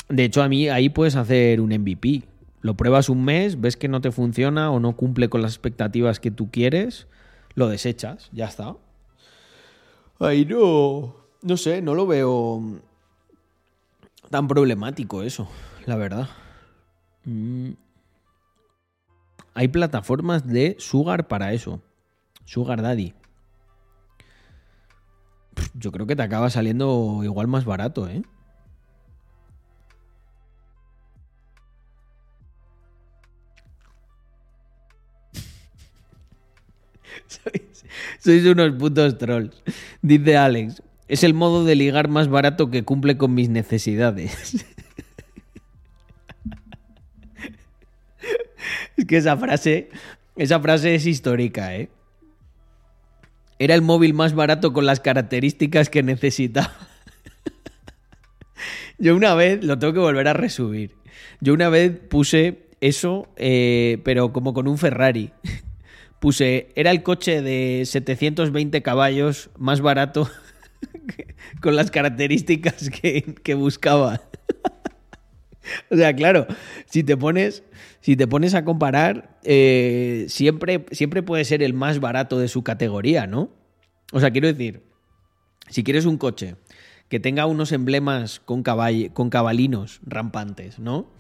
De hecho, a mí ahí puedes hacer un MVP. Lo pruebas un mes, ves que no te funciona o no cumple con las expectativas que tú quieres, lo desechas, ya está. Ahí no. No sé, no lo veo tan problemático eso, la verdad. Mm. Hay plataformas de Sugar para eso. Sugar Daddy. Yo creo que te acaba saliendo igual más barato, ¿eh? Sois, unos putos trolls. Dice Alex. Es el modo de ligar más barato que cumple con mis necesidades. es que esa frase. Esa frase es histórica, ¿eh? Era el móvil más barato con las características que necesitaba. Yo una vez, lo tengo que volver a resubir. Yo una vez puse eso, eh, pero como con un Ferrari. Puse, era el coche de 720 caballos más barato con las características que, que buscaba. o sea, claro, si te pones, si te pones a comparar, eh, siempre, siempre puede ser el más barato de su categoría, ¿no? O sea, quiero decir, si quieres un coche que tenga unos emblemas con, caball- con cabalinos rampantes, ¿no?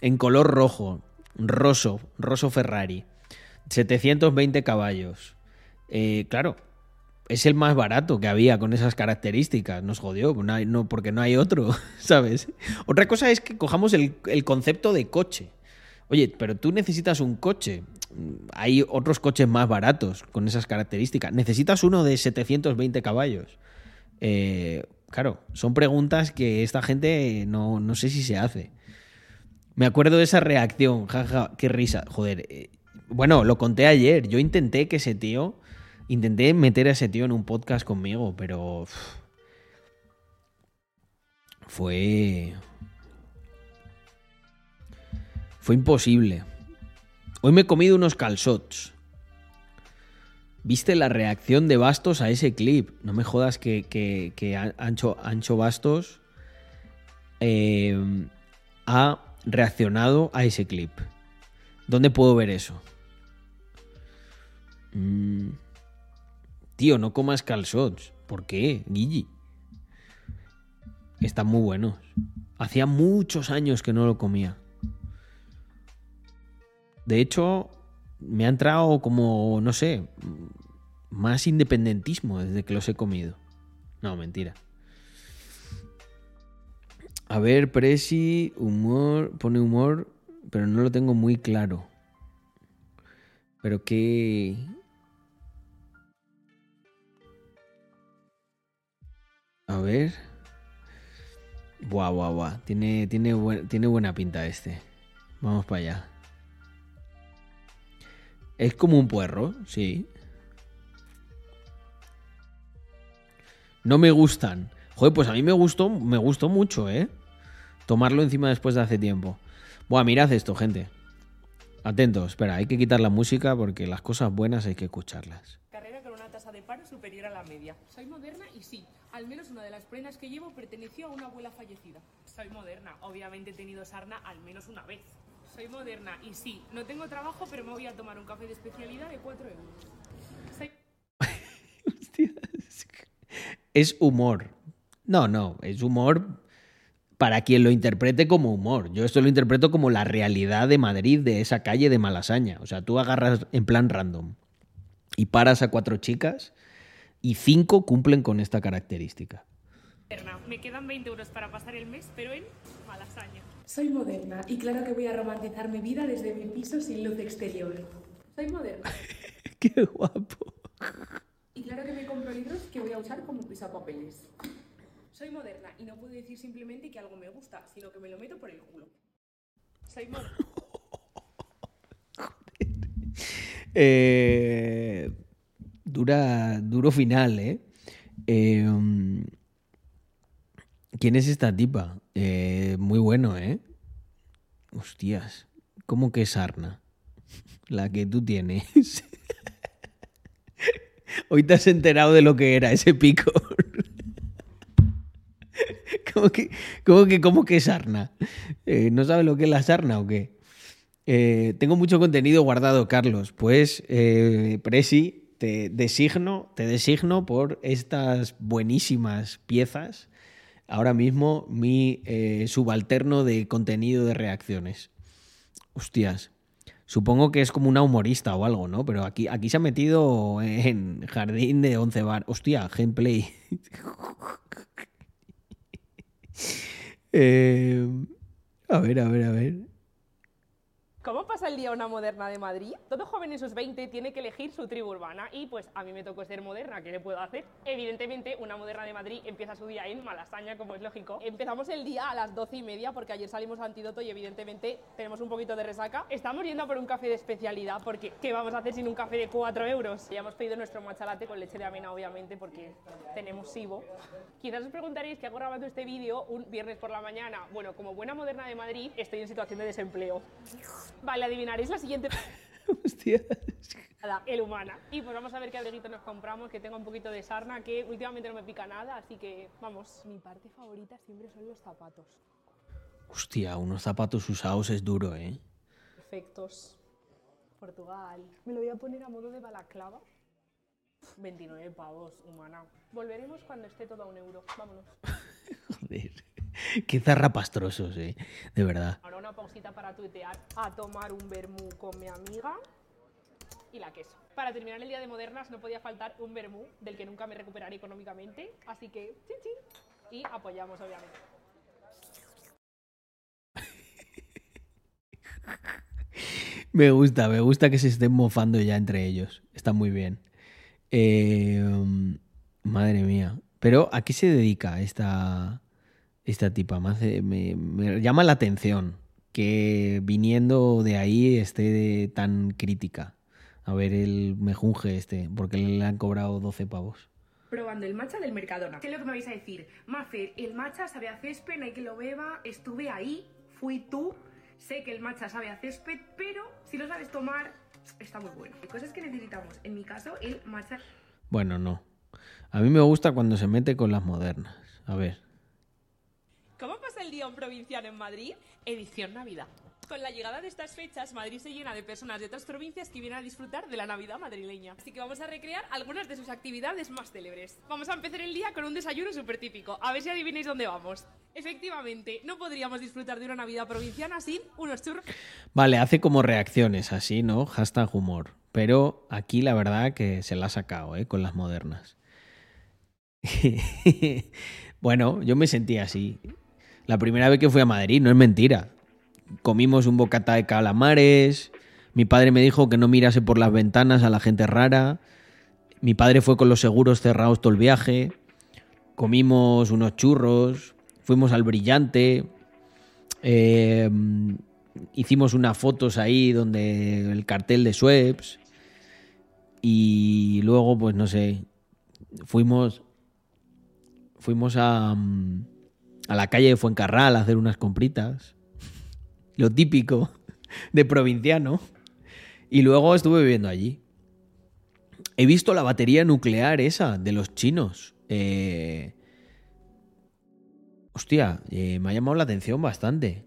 En color rojo, roso, roso Ferrari, 720 caballos. Eh, claro, es el más barato que había con esas características. Nos jodió, no hay- no, porque no hay otro, ¿sabes? Otra cosa es que cojamos el, el concepto de coche. Oye, pero tú necesitas un coche. Hay otros coches más baratos con esas características. Necesitas uno de 720 caballos. Eh, claro, son preguntas que esta gente no, no sé si se hace. Me acuerdo de esa reacción, jaja, qué risa. Joder, eh, bueno, lo conté ayer. Yo intenté que ese tío, intenté meter a ese tío en un podcast conmigo, pero fue fue imposible. Hoy me he comido unos calzots. ¿Viste la reacción de Bastos a ese clip? No me jodas que, que- que An- Ancho, Ancho Bastos eh, ha reaccionado a ese clip. ¿Dónde puedo ver eso? Mm. Tío, no comas calzots. ¿Por qué, Guille? Están muy buenos. Hacía muchos años que no lo comía. De hecho, me ha entrado como, no sé, más independentismo desde que los he comido. No, mentira. A ver, Presi, humor, pone humor, pero no lo tengo muy claro. Pero qué... A ver. Buah, buah, buah. Tiene, tiene, tiene buena pinta este. Vamos para allá. Es como un puerro, sí. No me gustan. Joder, pues a mí me gustó, me gustó mucho, ¿eh? Tomarlo encima después de hace tiempo. Buah, mirad esto, gente. Atentos, espera, hay que quitar la música porque las cosas buenas hay que escucharlas. Carrera con una tasa de paro superior a la media. Soy moderna y sí, al menos una de las prendas que llevo perteneció a una abuela fallecida. Soy moderna, obviamente he tenido sarna al menos una vez. Soy moderna y sí, no tengo trabajo, pero me voy a tomar un café de especialidad de 4 euros. Soy Es humor. No, no, es humor para quien lo interprete como humor. Yo esto lo interpreto como la realidad de Madrid, de esa calle de Malasaña. O sea, tú agarras en plan random y paras a cuatro chicas y cinco cumplen con esta característica. moderna. Me quedan 20 euros para pasar el mes, pero en Malasaña. Soy moderna y claro que voy a romantizar mi vida desde mi piso sin luz exterior. Soy moderna. Qué guapo. Y claro que me compro libros que voy a usar como pisapapeles. Soy moderna y no puedo decir simplemente que algo me gusta, sino que me lo meto por el culo. Soy moderna. Eh, dura, duro final, ¿eh? Um, ¿Quién es esta tipa? Eh, muy bueno, ¿eh? Hostias. ¿Cómo que es Arna? La que tú tienes. Hoy te has enterado de lo que era ese pico. ¿Cómo que, cómo que, cómo que es sarna? Eh, ¿No sabes lo que es la sarna o qué? Eh, tengo mucho contenido guardado, Carlos. Pues, Presi, te designo, te designo por estas buenísimas piezas. Ahora mismo mi eh, subalterno de contenido de reacciones. Hostias. Supongo que es como una humorista o algo, ¿no? Pero aquí, aquí se ha metido en Jardín de Once Bar. Hostia, gameplay. Eh, a ver, a ver, a ver. ¿Cómo pasa el día una moderna de Madrid? Todo joven en sus 20 tiene que elegir su tribu urbana y pues a mí me tocó ser moderna, ¿qué le puedo hacer? Evidentemente una moderna de Madrid empieza su día en Malasaña, como es lógico. Empezamos el día a las 12 y media porque ayer salimos a Antídoto y evidentemente tenemos un poquito de resaca. Estamos yendo por un café de especialidad porque ¿qué vamos a hacer sin un café de 4 euros? Ya hemos pedido nuestro matcha latte con leche de avena obviamente porque tenemos SIBO. Quizás os preguntaréis qué hago grabando este vídeo un viernes por la mañana. Bueno, como buena moderna de Madrid estoy en situación de desempleo. Vale, adivinaréis la siguiente. Nada, el humana. Y pues vamos a ver qué abriguito nos compramos, que tenga un poquito de sarna, que últimamente no me pica nada, así que vamos. Mi parte favorita siempre son los zapatos. Hostia, unos zapatos usados es duro, ¿eh? Perfectos. Portugal. Me lo voy a poner a modo de balaclava. 29 pavos, humana. Volveremos cuando esté todo a un euro. Vámonos. Joder. Qué zarrapastrosos, ¿eh? De verdad. Ahora una pausita para tuitear, a tomar un vermú con mi amiga y la queso. Para terminar el día de modernas no podía faltar un vermú del que nunca me recuperaré económicamente, así que chin chin. Y apoyamos obviamente. Me gusta, me gusta que se estén mofando ya entre ellos. Está muy bien. Eh, um, madre mía. Pero ¿a qué se dedica esta, esta tipa? Me, hace- me- me llama la atención que viniendo de ahí esté tan crítica. A ver el mejunje este, porque le han cobrado 12 pavos. Probando el matcha del Mercadona. ¿Qué es lo que me vais a decir? Mafer, el matcha sabe a césped, no hay que lo beba, estuve ahí, fui tú, sé que el matcha sabe a césped, pero si lo sabes tomar, está muy bueno. Cosas que necesitamos. En mi caso, el matcha Bueno, no. A mí me gusta cuando se mete con las modernas. A ver. ¿Cómo pasa el día un provinciano en Madrid? Edición Navidad. Con la llegada de estas fechas, Madrid se llena de personas de otras provincias que vienen a disfrutar de la Navidad madrileña. Así que vamos a recrear algunas de sus actividades más célebres. Vamos a empezar el día con un desayuno súper típico. A ver si adivináis dónde vamos. Efectivamente, no podríamos disfrutar de una Navidad provinciana sin unos churros. Vale, hace como reacciones así, ¿no? Hashtag humor. Pero aquí la verdad que se la ha sacado, ¿eh? Con las modernas. bueno, yo me sentí así. La primera vez que fui a Madrid, no es mentira. Comimos un bocata de calamares. Mi padre me dijo que no mirase por las ventanas a la gente rara. Mi padre fue con los seguros cerrados todo el viaje. comimos unos churros, fuimos al brillante, eh, hicimos unas fotos ahí donde el cartel de Schweppes y luego pues no sé, fuimos fuimos a, mm, a la calle de Fuencarral a hacer unas compritas, lo típico de provinciano, y luego estuve viviendo allí. He visto la batería nuclear esa de los chinos. Eh, hostia, eh, me ha llamado la atención bastante.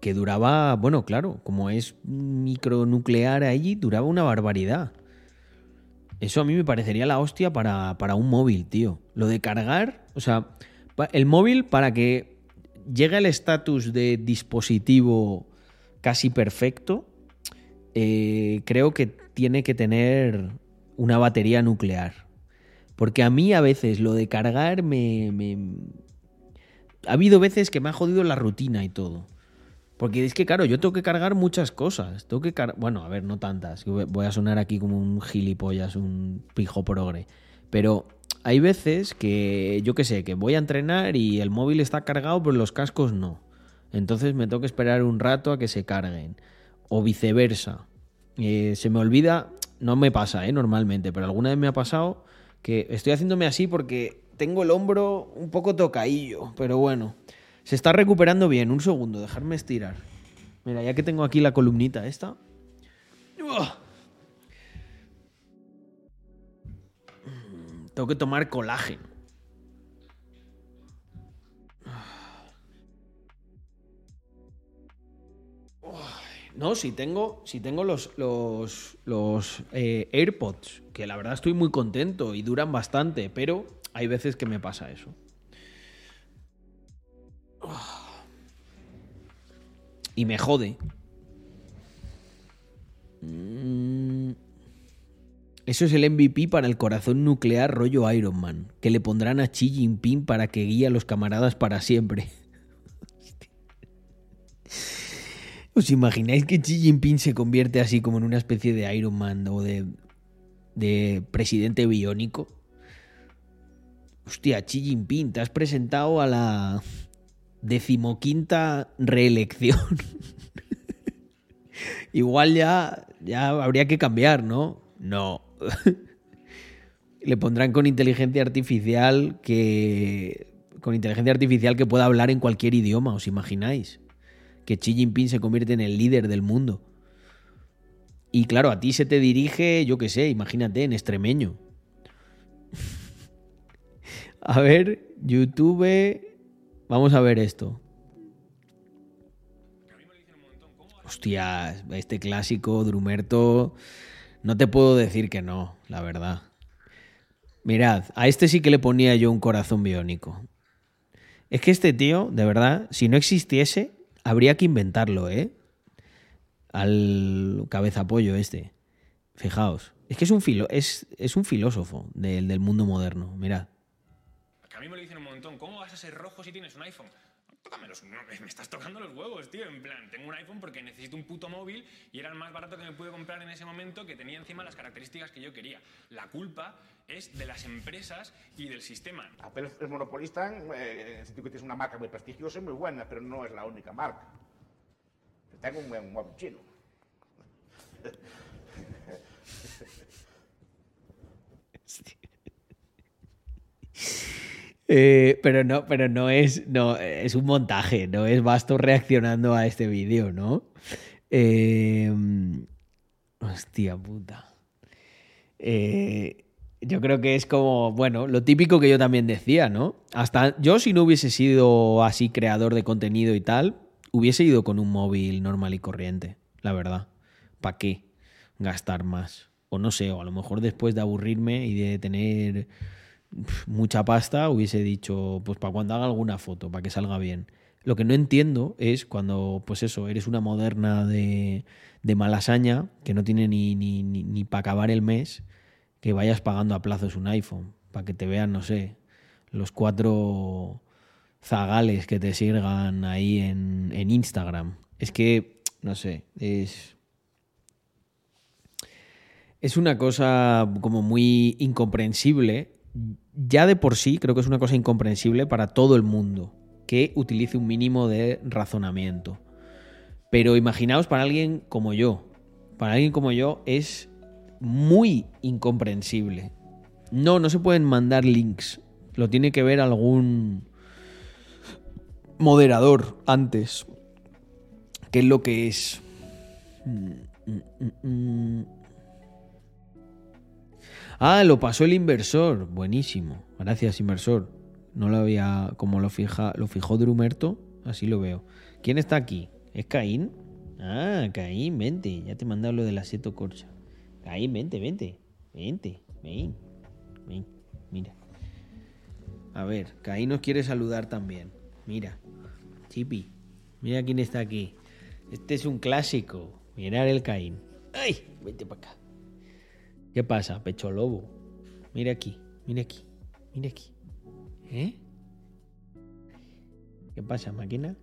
Que duraba, bueno, claro, como es micronuclear allí, duraba una barbaridad. Eso a mí me parecería la hostia para, para un móvil, tío. Lo de cargar, o sea, el móvil para que llegue al estatus de dispositivo casi perfecto, eh, creo que tiene que tener una batería nuclear. Porque a mí a veces lo de cargar me, me- Ha habido veces que me ha jodido la rutina y todo. Porque es que, claro, yo tengo que cargar muchas cosas. Tengo que Bueno, a ver, no tantas. Voy a sonar aquí como un gilipollas, un pijo progre. Pero hay veces que, yo qué sé, que voy a entrenar y el móvil está cargado, pero los cascos no. Entonces me tengo que esperar un rato a que se carguen. O viceversa. Eh, se me olvida, no me pasa, ¿eh? Normalmente, pero alguna vez me ha pasado que estoy haciéndome así porque tengo el hombro un poco tocaillo, pero bueno. Se está recuperando bien. Un segundo, dejarme estirar. Mira, ya que tengo aquí la columnita esta. Tengo que tomar colágeno. No, si tengo, si tengo los, los, eh, AirPods, que la verdad estoy muy contento y duran bastante, pero hay veces que me pasa eso. Y me jode. Eso es el MVP para el corazón nuclear rollo Iron Man, que le pondrán a Xi Jinping para que guíe a los camaradas para siempre. ¿Os imagináis que Xi Jinping se convierte así como en una especie de Iron Man o de, de presidente biónico? Hostia, Xi Jinping, te has presentado a la decimoquinta reelección. Igual ya, ya habría que cambiar, ¿no? No. Le pondrán con inteligencia artificial que. Con inteligencia artificial que pueda hablar en cualquier idioma, ¿os imagináis? Que Xi Jinping se convierte en el líder del mundo. Y claro, a ti se te dirige, yo qué sé, imagínate, en extremeño. A ver, YouTube. Vamos a ver esto. Hostia, este clásico, Drumerto. No te puedo decir que no, la verdad. Mirad, a este sí que le ponía yo un corazón biónico. Es que este tío, de verdad, si no existiese, habría que inventarlo, ¿eh? Al cabezapollo este. Fijaos. Es que es un, filo, es, es un filósofo del, del mundo moderno. Mirad. Que a mí me lo dicen un montón. ¿Cómo vas a ser rojo si tienes un iPhone? Tócame los- no, me estás tocando los huevos, tío. En plan, tengo un iPhone porque necesito un puto móvil y era el más barato que me pude comprar en ese momento que tenía encima las características que yo quería. La culpa es de las empresas y del sistema. Apple es monopolista eh, en el sentido que tienes una marca muy prestigiosa y muy buena, pero no es la única marca. Tengo un buen móvil chino. Eh, pero no, pero no es, no, es un montaje, no es Basto reaccionando a este vídeo, ¿no? Eh, hostia puta. Eh, yo creo que es como, bueno, lo típico que yo también decía, ¿no? Hasta yo si no hubiese sido así creador de contenido y tal, hubiese ido con un móvil normal y corriente, la verdad. ¿Para qué gastar más? O no sé, o a lo mejor después de aburrirme y de tener mucha pasta, hubiese dicho, pues para cuando haga alguna foto, para que salga bien. Lo que no entiendo es cuando, pues eso, eres una moderna de, de malasaña, que no tiene ni, ni, ni, para acabar el mes, que vayas pagando a plazos un iPhone, para que te vean, no sé, los cuatro zagales que te sirgan ahí en, en Instagram. Es que, no sé, es... Es una cosa como muy incomprensible ya de por sí creo que es una cosa incomprensible para todo el mundo que utilice un mínimo de razonamiento. Pero imaginaos para alguien como yo. Para alguien como yo es muy incomprensible. No, no se pueden mandar links. Lo tiene que ver algún moderador antes. ¿Qué es lo que es? Mm, mm, mm, ah, lo pasó el inversor. Buenísimo. Gracias, inversor. No lo había. Como lo fija. Lo fijó Drumerto. Así lo veo. ¿Quién está aquí? ¿Es Caín? Ah, Caín, vente. Ya te he mandado lo del aseto corcha. Caín, vente, vente. Vente, ven. Ven, mira. A ver, Caín nos quiere saludar también. Mira. Chipi. Mira quién está aquí. Este es un clásico. Mirar el Caín. ¡Ay! Vete para acá. ¿Qué pasa, pecho lobo? Mira aquí, mira aquí, mira aquí. ¿Eh? ¿Qué pasa, máquina?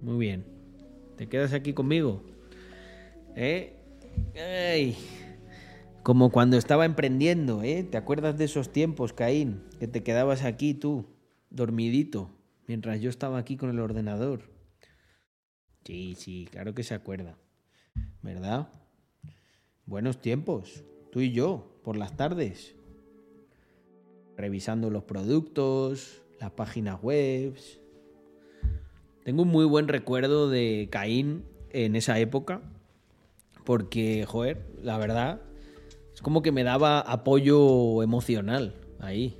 Muy bien. ¿Te quedas aquí conmigo? ¿Eh? ¡Ay! Como cuando estaba emprendiendo, ¿eh? ¿Te acuerdas de esos tiempos, Caín? Que te quedabas aquí tú, dormidito, mientras yo estaba aquí con el ordenador. Sí, sí, claro que se acuerda. ¿Verdad? Buenos tiempos, tú y yo, por las tardes. Revisando los productos, las páginas web. Tengo un muy buen recuerdo de Caín en esa época, porque, joder, la verdad, es como que me daba apoyo emocional ahí.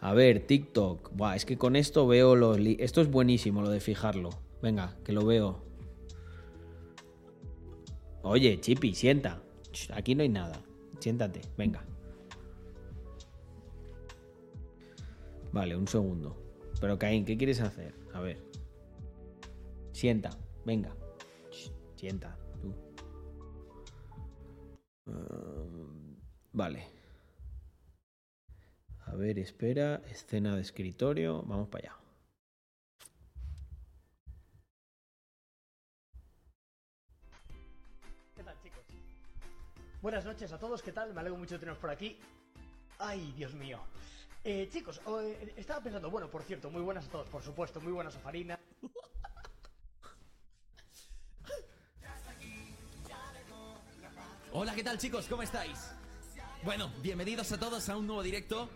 A ver, TikTok. Buah, es que con esto veo los... Esto es buenísimo, lo de fijarlo. Venga, que lo veo. Oye, Chipi, sienta. Aquí no hay nada. Siéntate, venga. Vale, un segundo. Pero Caín, ¿qué quieres hacer? A ver. Sienta, venga. Sienta, tú. Um, vale. A ver, espera. Escena de escritorio. Vamos para allá. Buenas noches a todos, ¿qué tal? Me alegro mucho de teneros por aquí. Ay, Dios mío. Eh, chicos, oh, eh, estaba pensando, bueno, por cierto, muy buenas a todos, por supuesto, muy buenas a Farina. Hola, ¿qué tal chicos? ¿Cómo estáis? Bueno, bienvenidos a todos a un nuevo directo.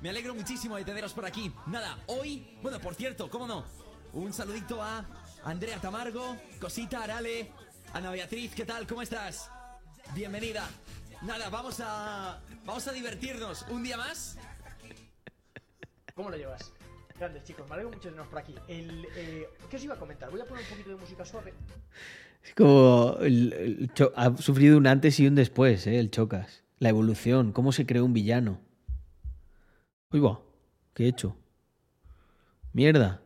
Me alegro muchísimo de teneros por aquí. Nada, hoy, bueno, por cierto, ¿cómo no? Un saludito a Andrea Tamargo, Cosita Arale, Ana Beatriz, ¿qué tal? ¿Cómo estás? Bienvenida. Nada, vamos a vamos a divertirnos un día más. ¿Cómo lo llevas? Grandes chicos, me alegro mucho de teneros por aquí. El, eh, ¿Qué os iba a comentar? Voy a poner un poquito de música suave. Es como. el- ha sufrido un antes y un después, ¿eh? El Chocas. La evolución, cómo se creó un villano. Uy, va. ¿Qué he hecho? Mierda.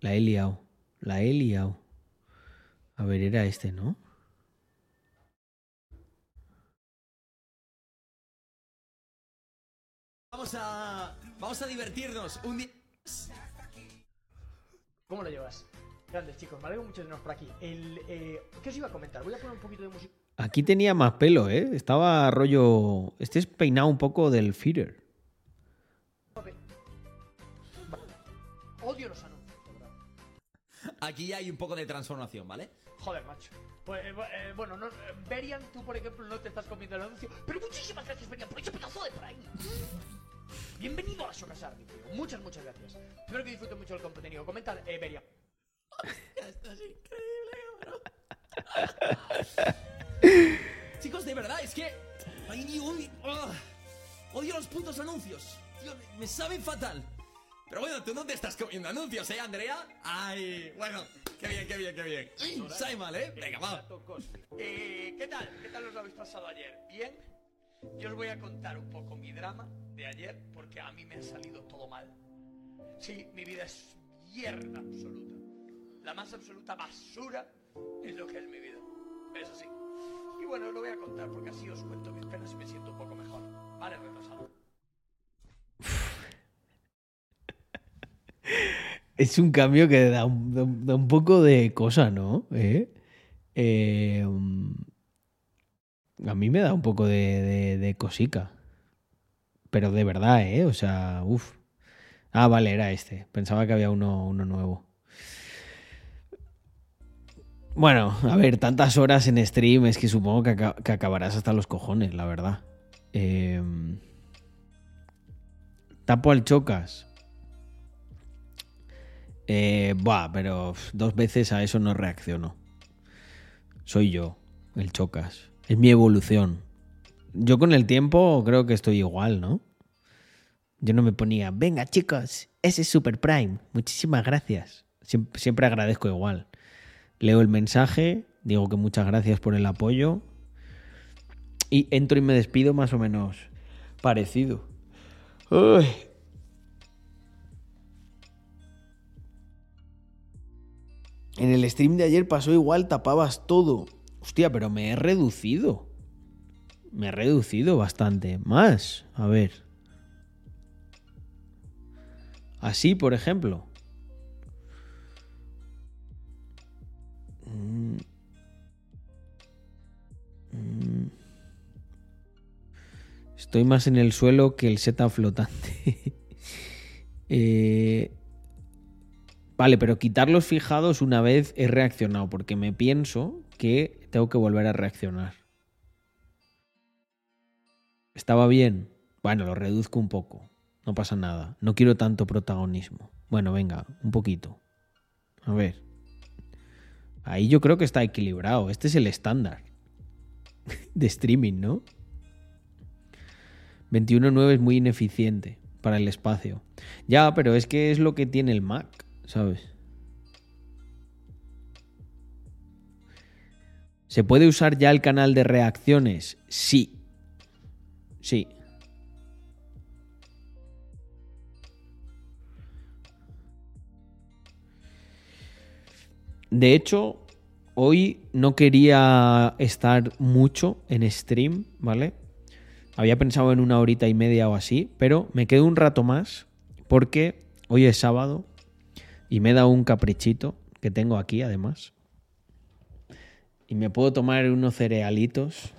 La he liado. La he liado. A ver, era este, ¿no? Vamos a vamos a divertirnos un día. ¿Cómo lo llevas? Grandes chicos, me alegro mucho de teneros por aquí. El, eh, ¿Qué os iba a comentar? Voy a poner un poquito de música. Aquí tenía más pelo, ¿eh? Estaba rollo. Este es peinado un poco del Feeder. Odio los anuncios, verdad. Aquí hay un poco de transformación, ¿vale? Joder, macho. Pues, eh, eh, bueno, no, eh, Berian, tú por ejemplo no te estás comiendo el anuncio. Pero muchísimas gracias, Berian, por ese pedazo de por ahí. Bienvenido a la Socasar, tío. Muchas, muchas gracias. Espero que disfruten mucho el contenido. Comenta, eh, Berian. Esto es increíble, Chicos, de verdad, es que. Ay, ni un- ¡Ah! Odio los putos anuncios. Tío, me, me saben fatal. Pero bueno, tú no te estás comiendo anuncios, ¿eh, Andrea? Ay, bueno, qué bien, qué bien, qué bien. Sabe mal, ¿eh? Venga, va. Eh, ¿Qué tal? ¿Qué tal os lo habéis pasado ayer? ¿Bien? Yo os voy a contar un poco mi drama de ayer porque a mí me ha salido todo mal. Sí, mi vida es mierda absoluta. La más absoluta basura es lo que es mi vida. Eso sí. Y bueno, lo voy a contar porque así os cuento mis penas y me siento un poco mejor. Vale, retrasado. Es un cambio que da un, da un- poco de cosa, ¿no? ¿Eh? Eh, mm, A mí me da un poco de, de cosica. Pero de verdad, ¿eh? O sea, uff. Ah, vale, era este. Pensaba que había uno, uno nuevo. Bueno, a ver, tantas horas en stream es que supongo que, aca- que acabarás hasta los cojones, la verdad. Eh, tapo al chocas. Eh, buah, pero dos veces a eso no reacciono. Soy yo, el chocas. Es mi evolución. Yo con el tiempo creo que estoy igual, ¿no? Yo no me ponía, venga chicos, ese es Super Prime. Muchísimas gracias. Siempre, agradezco igual. Leo el mensaje, digo que muchas gracias por el apoyo. Y entro y me despido más o menos parecido. En el stream de ayer pasó igual, tapabas todo. Hostia, pero me he reducido. Me he reducido bastante. Más. A ver. Así, por ejemplo. Estoy más en el suelo que el seta flotante. Eh, Vale, pero quitarlos fijados una vez he reaccionado, porque me pienso que tengo que volver a reaccionar. ¿Estaba bien? Bueno, lo reduzco un poco. No pasa nada. No quiero tanto protagonismo. Bueno, venga, un poquito. A ver. Ahí yo creo que está equilibrado. Este es el estándar de streaming, ¿no? 21.9 es muy ineficiente para el espacio. Ya, pero es que es lo que tiene el Mac, ¿sabes? ¿Se puede usar ya el canal de reacciones? Sí. Sí. De hecho, hoy no quería estar mucho en stream, ¿vale? Había pensado en una horita y media o así, pero me quedo un rato más porque hoy es sábado y me he dado un caprichito que tengo aquí además. Y me puedo tomar unos cerealitos.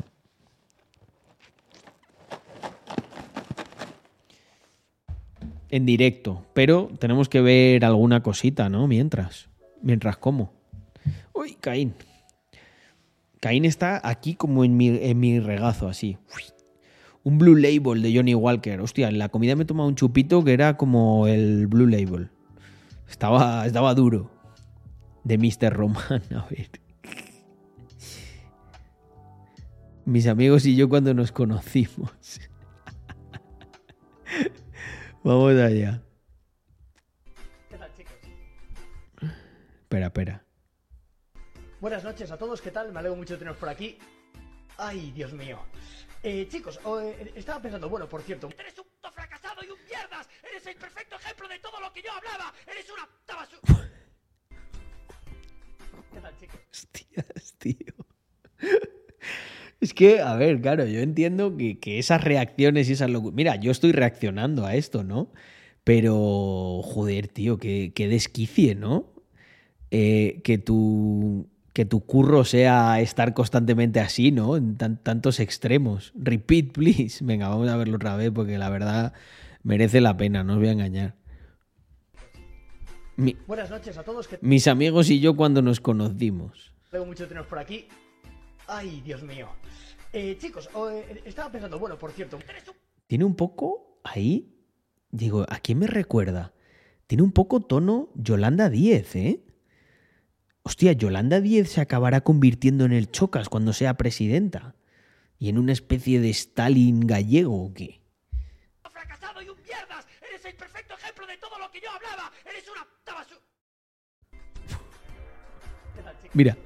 En directo, pero tenemos que ver alguna cosita, ¿no? Mientras, mientras como. Uy, Caín. Caín está aquí como en mi, regazo, así. Un Blue Label de Johnny Walker. Hostia, en la comida me he tomado un chupito que era como el Blue Label. Estaba, estaba duro. De Mr. Roman, a ver. Mis amigos y yo cuando nos conocimos. Vamos allá. ¿Qué tal, chicos? Espera, espera. Buenas noches a todos, ¿qué tal? Me alegro mucho de teneros por aquí. Ay, Dios mío. Eh, chicos, oh, eh, estaba pensando, bueno, por cierto. Eres un puto fracasado y un mierdas. Eres el perfecto ejemplo de todo lo que yo hablaba. Eres una puta basura. ¿Qué tal, chicos? Hostias, tío. Es que, a ver, claro, yo entiendo que, que esas reacciones y esas locuras. Mira, yo estoy reaccionando a esto, ¿no? Pero, joder, tío, que, que desquicie, ¿no? Eh, que tu. Que tu curro sea estar constantemente así, ¿no? En tan- tantos extremos. Repeat, please. Venga, vamos a verlo otra vez porque la verdad merece la pena, no os voy a engañar. Mi- Buenas noches a todos, ¿qué mis amigos y yo cuando nos conocimos. Alegro mucho de teneros por aquí. Ay, Dios mío. Eh, chicos, oh, eh, estaba pensando, bueno, por cierto. Tiene un poco ahí. Digo, ¿a quién me recuerda? Tiene un poco tono Yolanda 10, ¿eh? Hostia, Yolanda 10 se acabará convirtiendo en el Chocas cuando sea presidenta. ¿Y en una especie de Stalin gallego o qué? fracasado y un mierdas. Eres el perfecto ejemplo de todo lo que yo hablaba. Eres una. Mira,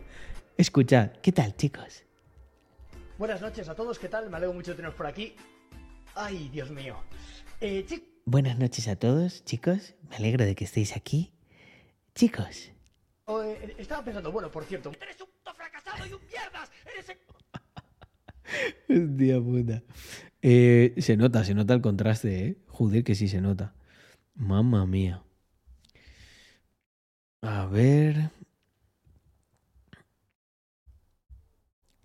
escuchad. ¿Qué tal, chicos? Buenas noches a todos, ¿qué tal? Me alegro mucho de teneros por aquí. Ay, Dios mío. Eh. Buenas noches a todos, chicos. Me alegro de que estéis aquí. Chicos. oh, eh, estaba pensando, bueno, por cierto. Eres un puto fracasado y un mierdas. Eres el... Hostia puta. Eh, se nota, se nota el contraste, ¿eh? Joder, que sí se nota. Mamma mía. A ver.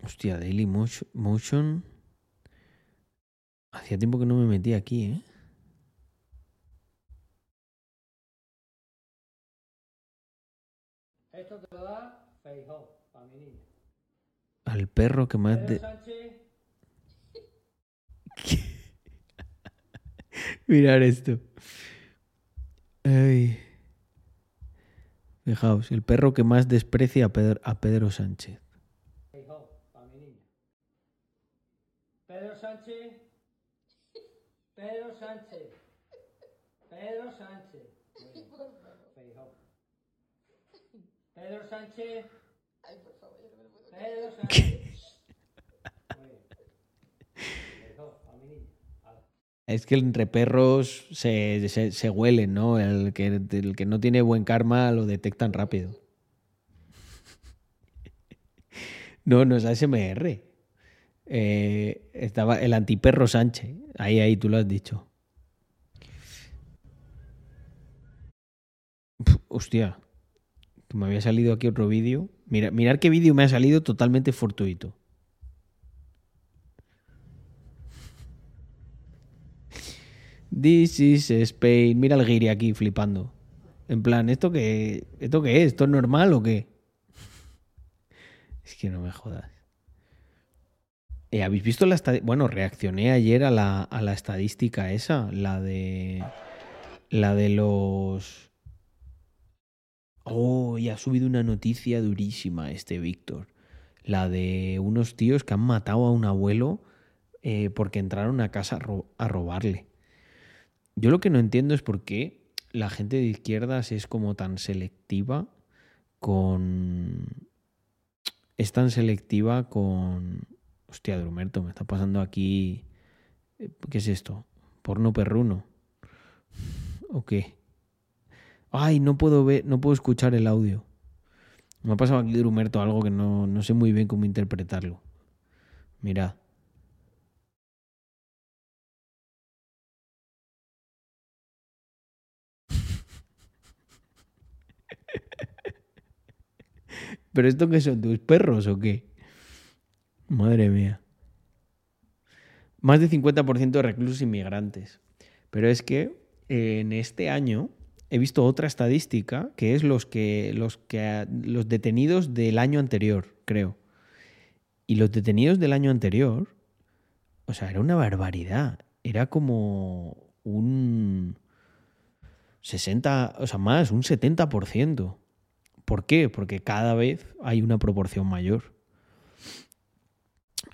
Hostia, Daily Motion-. Hacía tiempo que no me metí aquí, ¿eh? Esto te lo da Feijó, para mi niña. Al perro que más... Pedro de- Sánchez, Mirar esto. Ay. Fijaos, el perro que más desprecia a Pedro, a Pedro Sánchez. Feijó, para mi niña. Pedro Sánchez. Pedro Sánchez. Pedro Sánchez. Muy bien. Feijó. Pedro Sánchez. Pedro Sánchez. Muy bien. Feijó, para mi niña. Es que entre perros se, se- se huelen, ¿no? El que, el que no tiene buen karma lo detectan rápido. No, no es ASMR. Eh, estaba el antiperro Sánchez. Ahí, ahí, tú lo has dicho. Pf, hostia. Me había salido aquí otro vídeo. Mira, mirar qué vídeo me ha salido totalmente fortuito. This is Spain. Mira el guiri aquí flipando. En plan, ¿esto qué, ¿esto qué es? ¿Esto es normal o qué? Es que no me jodas. Eh, ¿Habéis visto la estadística? Bueno, reaccioné ayer a la, a la estadística esa, la de. La de los. Oh, y ha subido una noticia durísima este Víctor. La de unos tíos que han matado a un abuelo eh, porque entraron a casa a, a robarle. Yo lo que no entiendo es por qué la gente de izquierdas es como tan selectiva con. Es tan selectiva con. Hostia, Drumerto, me está pasando aquí. eh, ¿Qué es esto? ¿Porno perruno? ¿O qué? Ay, no puedo ver, no puedo escuchar el audio. Me ha pasado aquí Drumerto algo que no, no sé muy bien cómo interpretarlo. Mirad. ¿Pero esto qué son? ¿Tus perros o qué? Madre mía. Más de 50% de reclusos inmigrantes. Pero es que en este año he visto otra estadística que es los que los que los detenidos del año anterior, creo. Y los detenidos del año anterior, o sea, era una barbaridad. Era como un 60, o sea, más, un 70%. ¿Por qué? Porque cada vez hay una proporción mayor.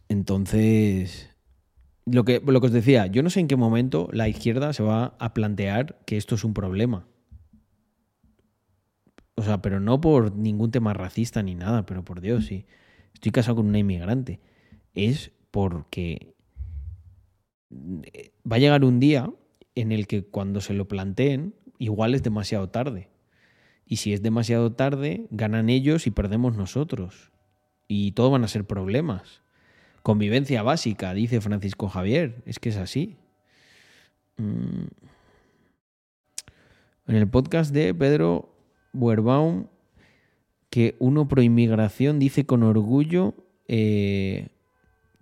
Entonces, lo que, lo que os decía, yo no sé en qué momento la izquierda se va a plantear que esto es un problema. O sea, pero no por ningún tema racista ni nada, pero por Dios, sí. Estoy casado con una inmigrante. Es porque va a llegar un día en el que cuando se lo planteen, igual es demasiado tarde. Y si es demasiado tarde, ganan ellos y perdemos nosotros. Y todo van a ser problemas. Convivencia básica, dice Francisco Javier. Es que es así. Mm. En el podcast de Pedro Buerbaum, que uno pro inmigración dice con orgullo eh,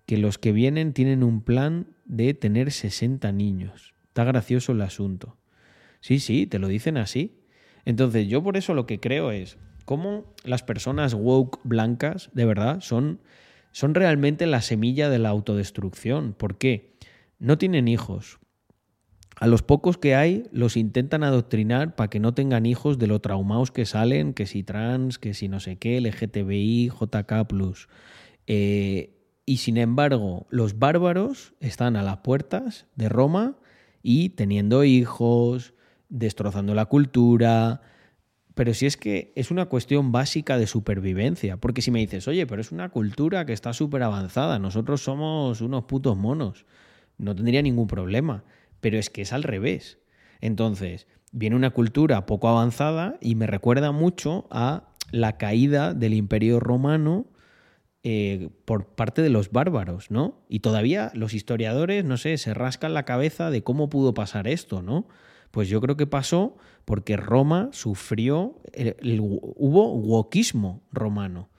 que los que vienen tienen un plan de tener 60 niños. Está gracioso el asunto. Sí, sí, te lo dicen así. Entonces, yo por eso lo que creo es cómo las personas woke blancas, de verdad, son, son realmente la semilla de la autodestrucción. ¿Por qué? No tienen hijos. A los pocos que hay los intentan adoctrinar para que no tengan hijos de lo traumados que salen, que si trans, que si no sé qué, LGTBI, JK. Eh, y sin embargo, los bárbaros están a las puertas de Roma y teniendo hijos, destrozando la cultura. Pero si es que es una cuestión básica de supervivencia. Porque si me dices, oye, pero es una cultura que está súper avanzada, nosotros somos unos putos monos, no tendría ningún problema. Pero es que es al revés. Entonces, viene una cultura poco avanzada y me recuerda mucho a la caída del imperio romano eh, por parte de los bárbaros, ¿no? Y todavía los historiadores, no sé, se rascan la cabeza de cómo pudo pasar esto, ¿no? Pues yo creo que pasó porque Roma sufrió, el, hubo wokismo romano,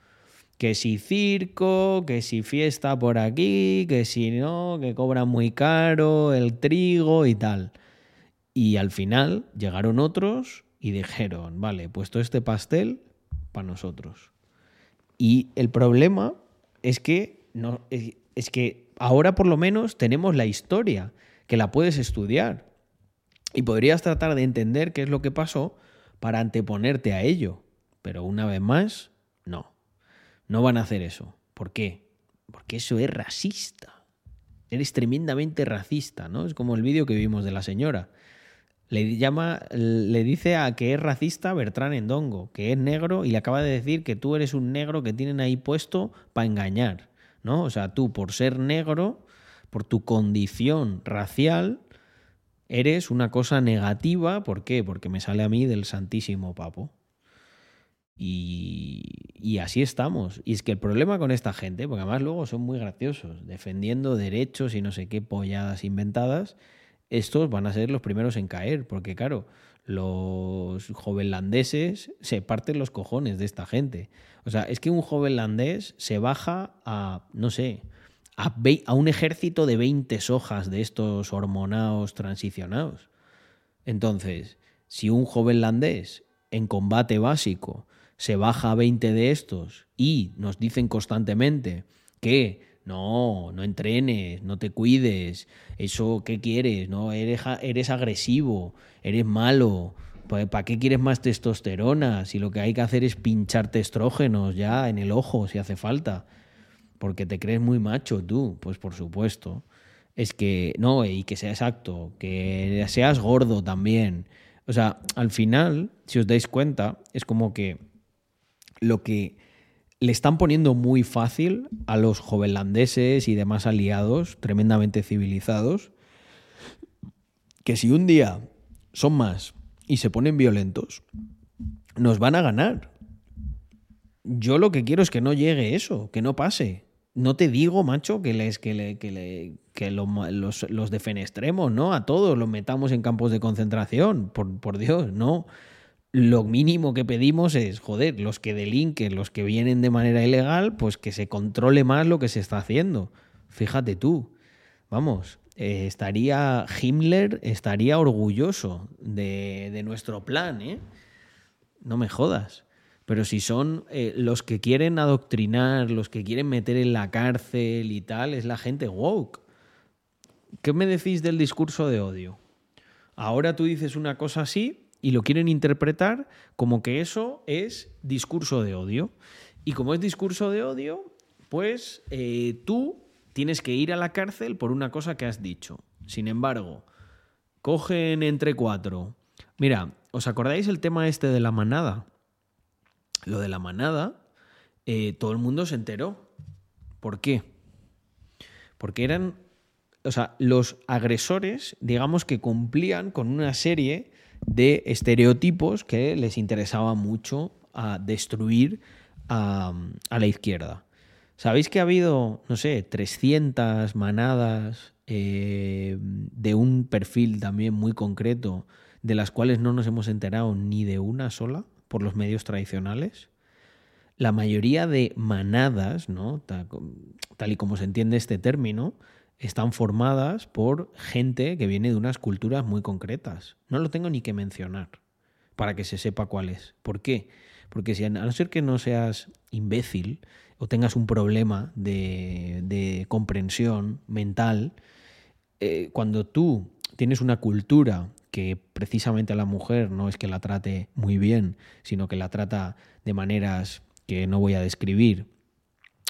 Que si circo, que si fiesta por aquí, que si no, que cobran muy caro el trigo y tal. Y al final llegaron otros y dijeron, vale, puesto este pastel para nosotros. Y el problema es que, no, es que ahora por lo menos tenemos la historia, que la puedes estudiar. Y podrías tratar de entender qué es lo que pasó para anteponerte a ello. Pero una vez más, no. No van a hacer eso. ¿Por qué? Porque eso es racista. Eres tremendamente racista, ¿no? Es como el vídeo que vimos de la señora. Le llama, le dice a que es racista Bertrán Endongo, que es negro, y le acaba de decir que tú eres un negro que tienen ahí puesto para engañar, ¿no? O sea, tú por ser negro, por tu condición racial, eres una cosa negativa. ¿Por qué? Porque me sale a mí del Santísimo Papo. Y, y, así estamos. Y es que el problema con esta gente, porque además luego son muy graciosos, defendiendo derechos y no sé qué polladas inventadas, estos van a ser los primeros en caer, porque claro, los jovenlandeses se parten los cojones de esta gente. O sea, es que un jovenlandés se baja a, no sé, a, un ejército de 20 sojas de estos hormonados transicionados. Entonces, si un jovenlandés en combate básico se baja a 20 de estos y nos dicen constantemente que no, no entrenes, no te cuides, eso, ¿qué quieres? No, eres, eres agresivo, eres malo, ¿para qué quieres más testosterona? Si lo que hay que hacer es pincharte estrógenos ya en el ojo, si hace falta, porque te crees muy macho tú, pues por supuesto. Es que, no, y que seas exacto, que seas gordo también. O sea, al final, si os dais cuenta, es como que lo que le están poniendo muy fácil a los jovenlandeses y demás aliados tremendamente civilizados, que si un día son más y se ponen violentos, nos van a ganar. Yo lo que quiero es que no llegue eso, que no pase. No te digo, macho, que les que le, que, le, que lo, los, los defenestremos, ¿no? A todos los metamos en campos de concentración, por, por Dios, no lo mínimo que pedimos es, joder, los que delinquen, los que vienen de manera ilegal, pues que se controle más lo que se está haciendo. Fíjate tú, vamos, eh, estaría Himmler, estaría orgulloso de, de, nuestro plan, ¿eh? No me jodas. Pero si son eh, los que quieren adoctrinar, los que quieren meter en la cárcel y tal, es la gente woke. ¿Qué me decís del discurso de odio? Ahora tú dices una cosa así y lo quieren interpretar como que eso es discurso de odio. Y como es discurso de odio, pues eh, tú tienes que ir a la cárcel por una cosa que has dicho. Sin embargo, cogen entre cuatro. Mira, ¿os acordáis el tema este de la manada? Lo de la manada, eh, todo el mundo se enteró. ¿Por qué? Porque eran, o sea, los agresores, digamos que cumplían con una serie de estereotipos que les interesaba mucho a destruir a, a la izquierda. ¿Sabéis que ha habido, no sé, 300 manadas eh, de un perfil también muy concreto, de las cuales no nos hemos enterado ni de una sola por los medios tradicionales? La mayoría de manadas, ¿no? tal, y como se entiende este término, están formadas por gente que viene de unas culturas muy concretas. No lo tengo ni que mencionar para que se sepa cuál es. ¿Por qué? Porque si a no ser que no seas imbécil o tengas un problema de, de comprensión mental, eh, cuando tú tienes una cultura que precisamente a la mujer no es que la trate muy bien, sino que la trata de maneras que no voy a describir,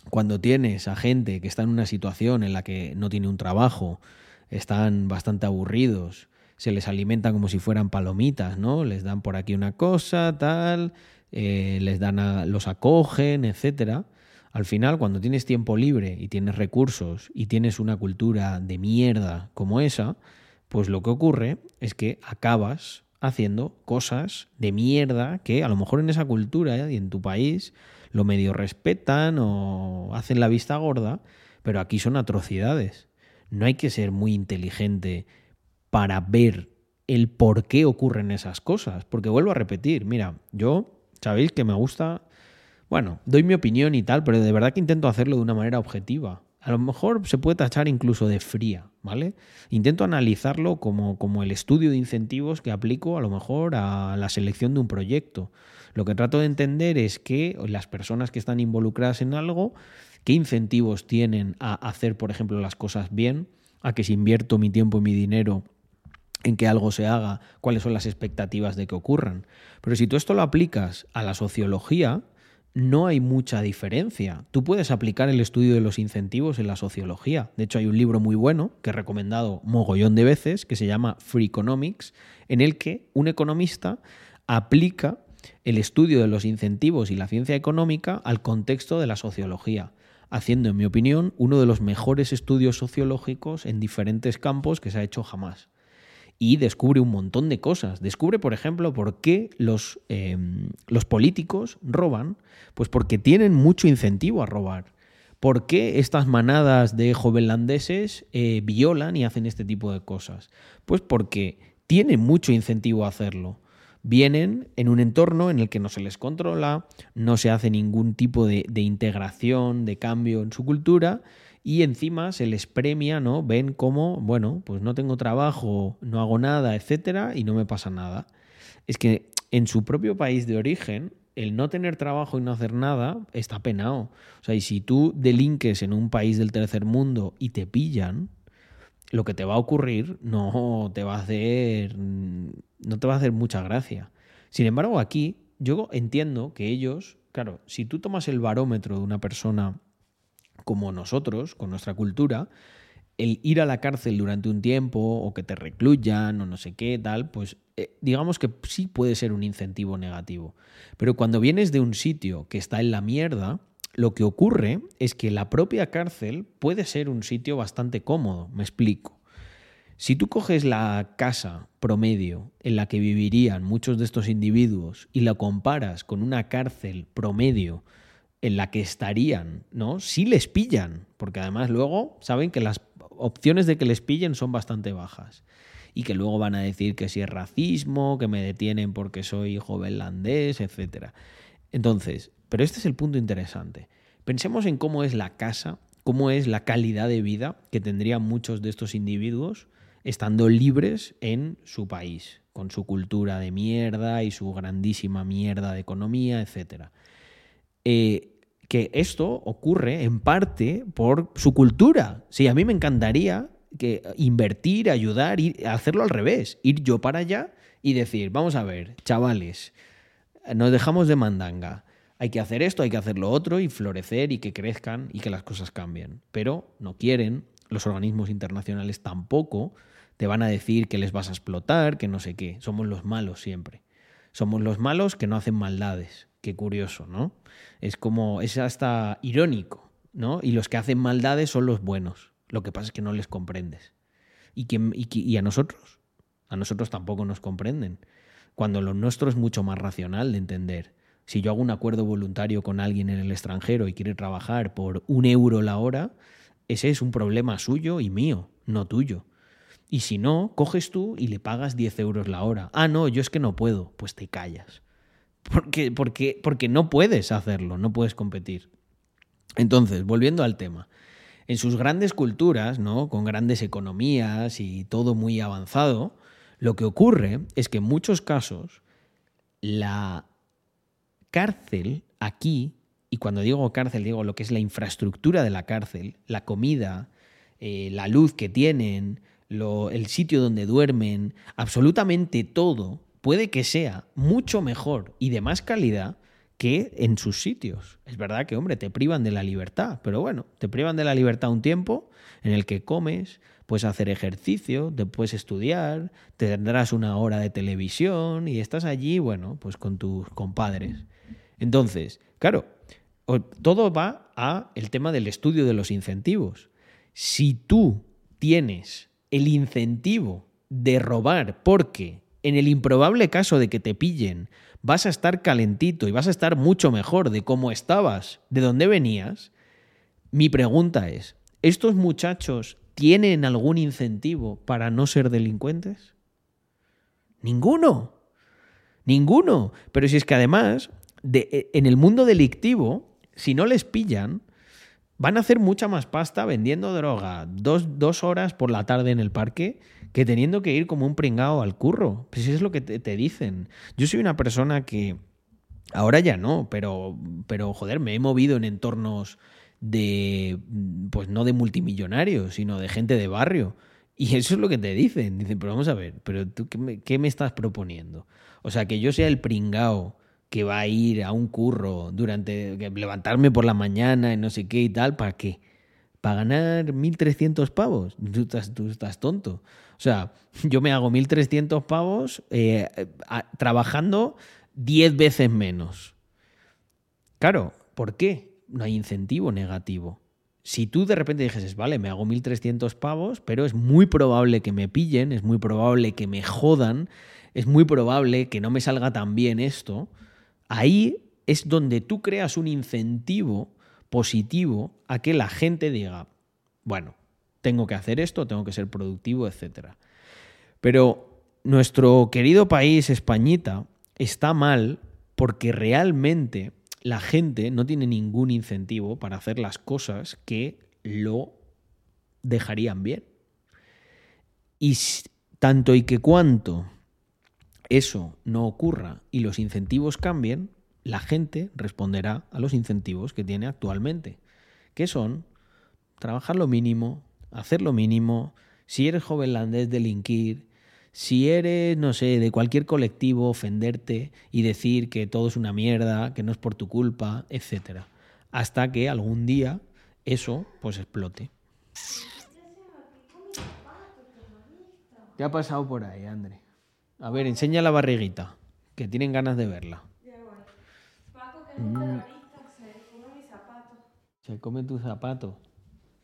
cuando tienes a gente que está en una situación en la que no tiene un trabajo, están bastante aburridos, se les alimenta como si fueran palomitas, ¿no? Les dan por aquí una cosa, tal, eh, les dan a, los acogen, etcétera. Al final, cuando tienes tiempo libre y tienes recursos y tienes una cultura de mierda como esa, pues lo que ocurre es que acabas haciendo cosas de mierda que a lo mejor en esa cultura y en tu país lo medio respetan o hacen la vista gorda, pero aquí son atrocidades. No hay que ser muy inteligente para ver el por qué ocurren esas cosas, porque vuelvo a repetir, mira, yo sabéis que me gusta bueno, doy mi opinión y tal, pero de verdad que intento hacerlo de una manera objetiva. A lo mejor se puede tachar incluso de fría, ¿vale? Intento analizarlo como, como el estudio de incentivos que aplico a lo mejor a la selección de un proyecto. Lo que trato de entender es que las personas que están involucradas en algo, qué incentivos tienen a hacer, por ejemplo, las cosas bien, a que si invierto mi tiempo y mi dinero en que algo se haga, cuáles son las expectativas de que ocurran. Pero si tú esto lo aplicas a la sociología, no hay mucha diferencia. Tú puedes aplicar el estudio de los incentivos en la sociología. De hecho, hay un libro muy bueno que he recomendado mogollón de veces, que se llama Free Economics, en el que un economista aplica el estudio de los incentivos y la ciencia económica al contexto de la sociología, haciendo, en mi opinión, uno de los mejores estudios sociológicos en diferentes campos que se ha hecho jamás y descubre un montón de cosas. Descubre, por ejemplo, por qué los, eh, los políticos roban. Pues porque tienen mucho incentivo a robar. ¿Por qué estas manadas de jovenlandeses eh, violan y hacen este tipo de cosas? Pues porque tienen mucho incentivo a hacerlo. Vienen en un entorno en el que no se les controla, no se hace ningún tipo de, de integración, de cambio en su cultura y encima se les premia, ¿no? Ven cómo, bueno, pues no tengo trabajo, no hago nada, etcétera, y no me pasa nada. Es que en su propio país de origen, el no tener trabajo y no hacer nada está penado. O sea, y si tú delinques en un país del tercer mundo y te pillan, lo que te va a ocurrir no te va a hacer no te va a hacer mucha gracia. Sin embargo, aquí yo entiendo que ellos, claro, si tú tomas el barómetro de una persona como nosotros, con nuestra cultura, el ir a la cárcel durante un tiempo o que te recluyan o no sé qué, tal, pues eh, digamos que sí puede ser un incentivo negativo. Pero cuando vienes de un sitio que está en la mierda, lo que ocurre es que la propia cárcel puede ser un sitio bastante cómodo, me explico. Si tú coges la casa promedio en la que vivirían muchos de estos individuos y la comparas con una cárcel promedio en la que estarían, ¿no? Si les pillan, porque además luego saben que las opciones de que les pillen son bastante bajas. Y que luego van a decir que si es racismo, que me detienen porque soy jovenlandés, etc. Entonces, pero este es el punto interesante. Pensemos en cómo es la casa, cómo es la calidad de vida que tendrían muchos de estos individuos estando libres en su país, con su cultura de mierda y su grandísima mierda de economía, etc. Eh, que esto ocurre en parte por su cultura. Sí, a mí me encantaría que invertir, ayudar, y hacerlo al revés, ir yo para allá y decir, vamos a ver, chavales, nos dejamos de mandanga. Hay que hacer esto, hay que hacer lo otro y florecer y que crezcan y que las cosas cambien. Pero no quieren, los organismos internacionales tampoco te van a decir que les vas a explotar, que no sé qué. Somos los malos siempre. Somos los malos que no hacen maldades. Qué curioso, ¿no? Es como, es hasta irónico, ¿no? Y los que hacen maldades son los buenos. Lo que pasa es que no les comprendes. Y, y, a nosotros, a nosotros tampoco nos comprenden. Cuando lo nuestro es mucho más racional de entender. Si yo hago un acuerdo voluntario con alguien en el extranjero y quiere trabajar por un euro la hora, ese es un problema suyo y mío, no tuyo. Y si no, coges tú y le pagas 10 euros la hora. Ah, no, yo es que no puedo. Pues te callas. Porque, porque, porque no puedes hacerlo, no puedes competir. Entonces, volviendo al tema. En sus grandes culturas, ¿no? con grandes economías y todo muy avanzado, lo que ocurre es que en muchos casos la cárcel aquí, y cuando digo cárcel digo lo que es la infraestructura de la cárcel, la comida, eh, la luz que tienen, el sitio donde duermen, absolutamente todo puede que sea mucho mejor y de más calidad que en sus sitios. Es verdad que, hombre, te privan de la libertad, pero bueno, te privan de la libertad un tiempo en el que comes, puedes hacer ejercicio, te puedes estudiar, te tendrás una hora de televisión y estás allí, bueno, pues con tus compadres. Entonces, claro, todo va a el tema del estudio de los incentivos. Si tú tienes el incentivo de robar porque en el improbable caso de que te pillen, vas a estar calentito y vas a estar mucho mejor de cómo estabas, de dónde venías, mi pregunta es, ¿estos muchachos tienen algún incentivo para no ser delincuentes? Ninguno. Ninguno. Pero si es que además de- eh, en el mundo delictivo, si no les pillan, van a hacer mucha más pasta vendiendo droga dos, dos horas por la tarde en el parque que teniendo que ir como un pringao al curro. Pues es lo que te, dicen. Yo soy una persona que ahora ya no, pero, pero joder, me he movido en entornos de, pues no de multimillonarios, sino de gente de barrio. Y eso es lo que te dicen. Dicen, pero vamos a ver, pero tú qué me, qué me estás proponiendo? O sea, que yo sea el pringao que va a ir a un curro durante levantarme por la mañana y no sé qué y tal, ¿para qué? ¿Para ganar 1.300 pavos? Tú estás, tú estás tonto. O sea, yo me hago 1.300 pavos eh, trabajando 10 veces menos. Claro, ¿por qué? No hay incentivo negativo. Si tú de repente dijeses, vale, me hago 1.300 pavos, pero es muy probable que me pillen, es muy probable que me jodan, es muy probable que no me salga tan bien esto, ahí es donde tú creas un incentivo positivo a que la gente diga, bueno, tengo que hacer esto, tengo que ser productivo, etc. Pero nuestro querido país, Españita, está mal porque realmente la gente no tiene ningún incentivo para hacer las cosas que lo dejarían bien. Y tanto y que cuanto eso no ocurra y los incentivos cambien, la gente responderá a los incentivos que tiene actualmente, que son trabajar lo mínimo, hacer lo mínimo, si eres jovenlandés, delinquir, si eres, no sé, de cualquier colectivo, ofenderte y decir que todo es una mierda, que no es por tu culpa, etc. Hasta que algún día eso pues explote. ¿Qué ha pasado por ahí, André? A ver, enseña la barriguita, que tienen ganas de verla. Se come tu zapato.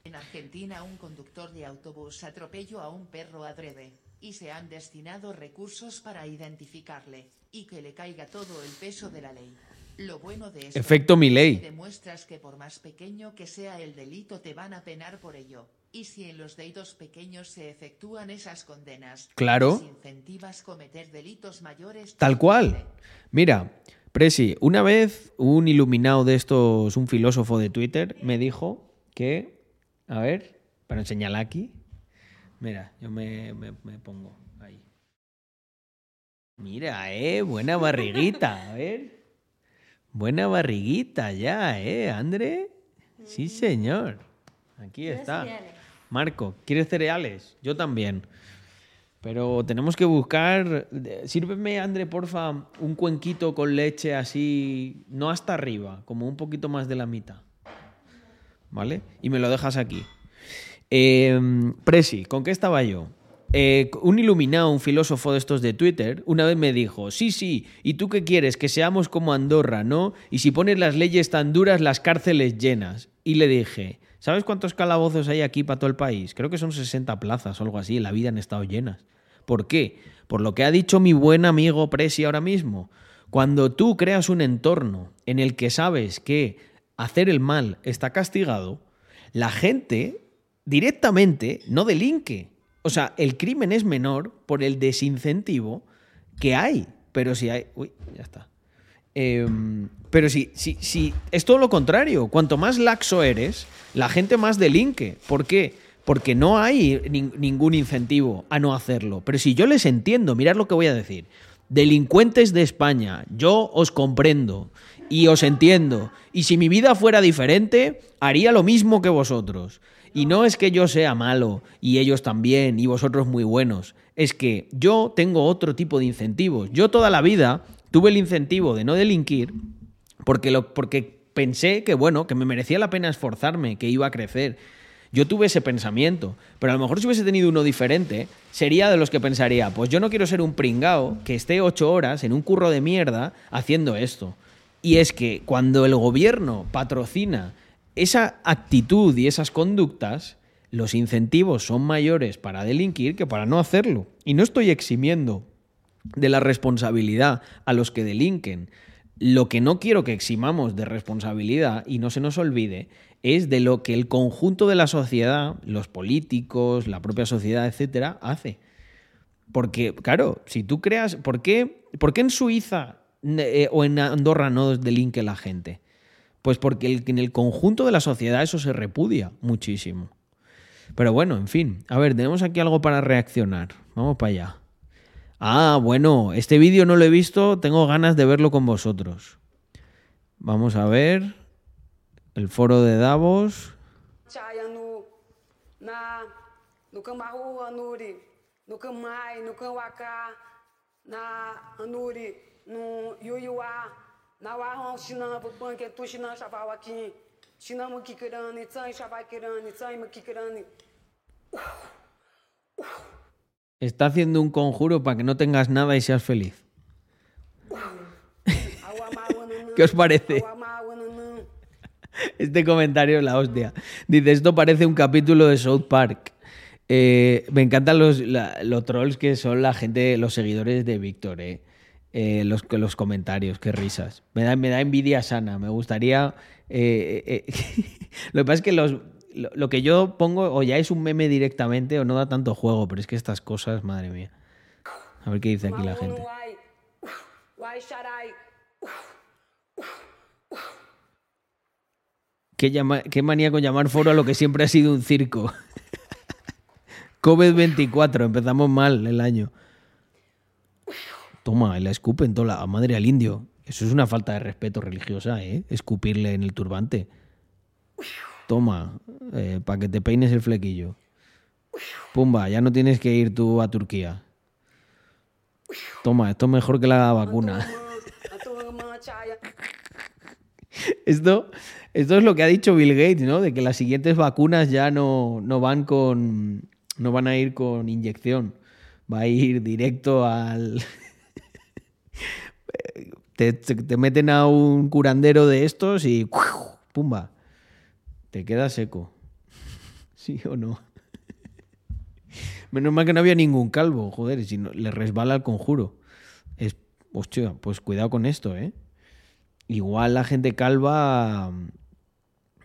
En Argentina un conductor de autobús atropelló a un perro adrede, y se han destinado recursos para identificarle, y que le caiga todo el peso de la ley. Lo bueno de esto Efecto es que demuestras que por más pequeño que sea el delito te van a penar por ello. Y si en los delitos pequeños se efectúan esas condenas, Claro. incentivas cometer delitos mayores. Tal cual. Mira, Presi, una vez un iluminado de estos, un filósofo de Twitter, me dijo que, a ver, para enseñarla aquí, mira, yo me, me- me pongo ahí. Mira, eh, buena barriguita, a ver. Buena barriguita ya, eh, André. Sí, señor. Aquí ¿Quieres está. Marco, ¿quieres cereales? Yo también. Pero tenemos que buscar. Sírveme, André, porfa, un cuenquito con leche así, no hasta arriba, como un poquito más de la mitad. ¿Vale? Y me lo dejas aquí. Eh, Presi, ¿con qué estaba yo? Eh, un iluminado, un filósofo de estos de Twitter, una vez me dijo, sí, sí, ¿y tú qué quieres? Que seamos como Andorra, ¿no? Y si pones las leyes tan duras, las cárceles llenas. Y le dije, ¿sabes cuántos calabozos hay aquí para todo el país? Creo que son 60 plazas o algo así, la vida han estado llenas. ¿Por qué? Por lo que ha dicho mi buen amigo Presi ahora mismo. Cuando tú creas un entorno en el que sabes que hacer el mal está castigado, la gente directamente no delinque. O sea, el crimen es menor por el desincentivo que hay. Pero si hay. Uy, ya está. Em, pero si, si, si es todo lo contrario. Cuanto más laxo eres, la gente más delinque. ¿Por qué? Porque no hay nin- ningún incentivo a no hacerlo. Pero si yo les entiendo, mirad lo que voy a decir. Delincuentes de España, yo os comprendo y os entiendo. Y si mi vida fuera diferente, haría lo mismo que vosotros. Y no es que yo sea malo y ellos también y vosotros muy buenos. Es que yo tengo otro tipo de incentivos. Yo toda la vida tuve el incentivo de no delinquir porque, lo, porque pensé que, bueno, que me merecía la pena esforzarme, que iba a crecer. Yo tuve ese pensamiento, pero a lo mejor si hubiese tenido uno diferente, sería de los que pensaría, pues yo no quiero ser un pringao que esté ocho horas en un curro de mierda haciendo esto. Y es que cuando el gobierno patrocina esa actitud y esas conductas, los incentivos son mayores para delinquir que para no hacerlo. Y no estoy eximiendo de la responsabilidad a los que delinquen. Lo que no quiero que eximamos de responsabilidad y no se nos olvide es de lo que el conjunto de la sociedad, los políticos, la propia sociedad, etcétera, hace. Porque, claro, si tú creas. ¿Por qué, por qué en Suiza eh, o en Andorra no delinque la gente? Pues porque en el conjunto de la sociedad eso se repudia muchísimo. Pero bueno, en fin. A ver, tenemos aquí algo para reaccionar. Vamos para allá. Ah, bueno, este vídeo no lo he visto, tengo ganas de verlo con vosotros. Vamos a ver el foro de Davos. No, na Kikirani, Kirani, Kikirani. Está haciendo un conjuro para que no tengas nada y seas feliz. ¿Qué os parece? Este comentario es la hostia. Dice, esto parece un capítulo de South Park. Eh, me encantan los, la- los trolls que son la gente, los seguidores de Víctor, eh. Eh, los, los comentarios, qué risas. Me da, me da envidia sana. Me gustaría... eh, eh, lo que pasa es que los, lo, lo que yo pongo o ya es un meme directamente o no da tanto juego, pero es que estas cosas, madre mía. A ver qué dice aquí la gente. ¿Qué, llama- qué manía con llamar foro a lo que siempre ha sido un circo? COVID-24, empezamos mal el año. Toma, y la escupen toda la madre al indio. Eso es una falta de respeto religiosa, ¿eh? Escupirle en el turbante. Toma, para que te peines el flequillo. Pumba, ya no tienes que ir tú a Turquía. Toma, esto es mejor que la vacuna. Esto, esto es lo que ha dicho Bill Gates, ¿no? De que las siguientes vacunas ya no, no van con. no van a ir con inyección. Va a ir directo al. Te, te- te meten a un curandero de estos y. ¡Pumba! Te queda seco. ¿Sí o no? Menos mal que no había ningún calvo, joder, si no, le resbala el conjuro. Es, hostia, pues cuidado con esto, ¿eh? Igual la gente calva mm,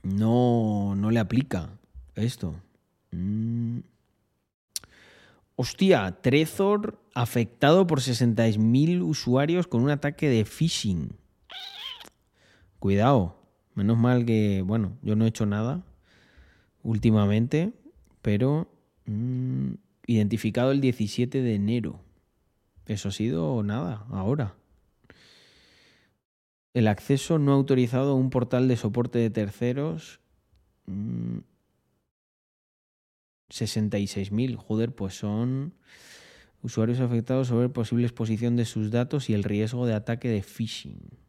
no, no le aplica esto. Mm. Hostia, Trezor afectado por 60.000 usuarios con un ataque de phishing. Cuidado. Menos mal que, bueno, yo no he hecho nada últimamente, pero mm, identificado el 17 de enero. Eso ha sido nada, ahora. El acceso no autorizado a un portal de soporte de terceros. mm, 66.000. Joder, pues son usuarios afectados sobre posible exposición de sus datos y el riesgo de ataque de phishing.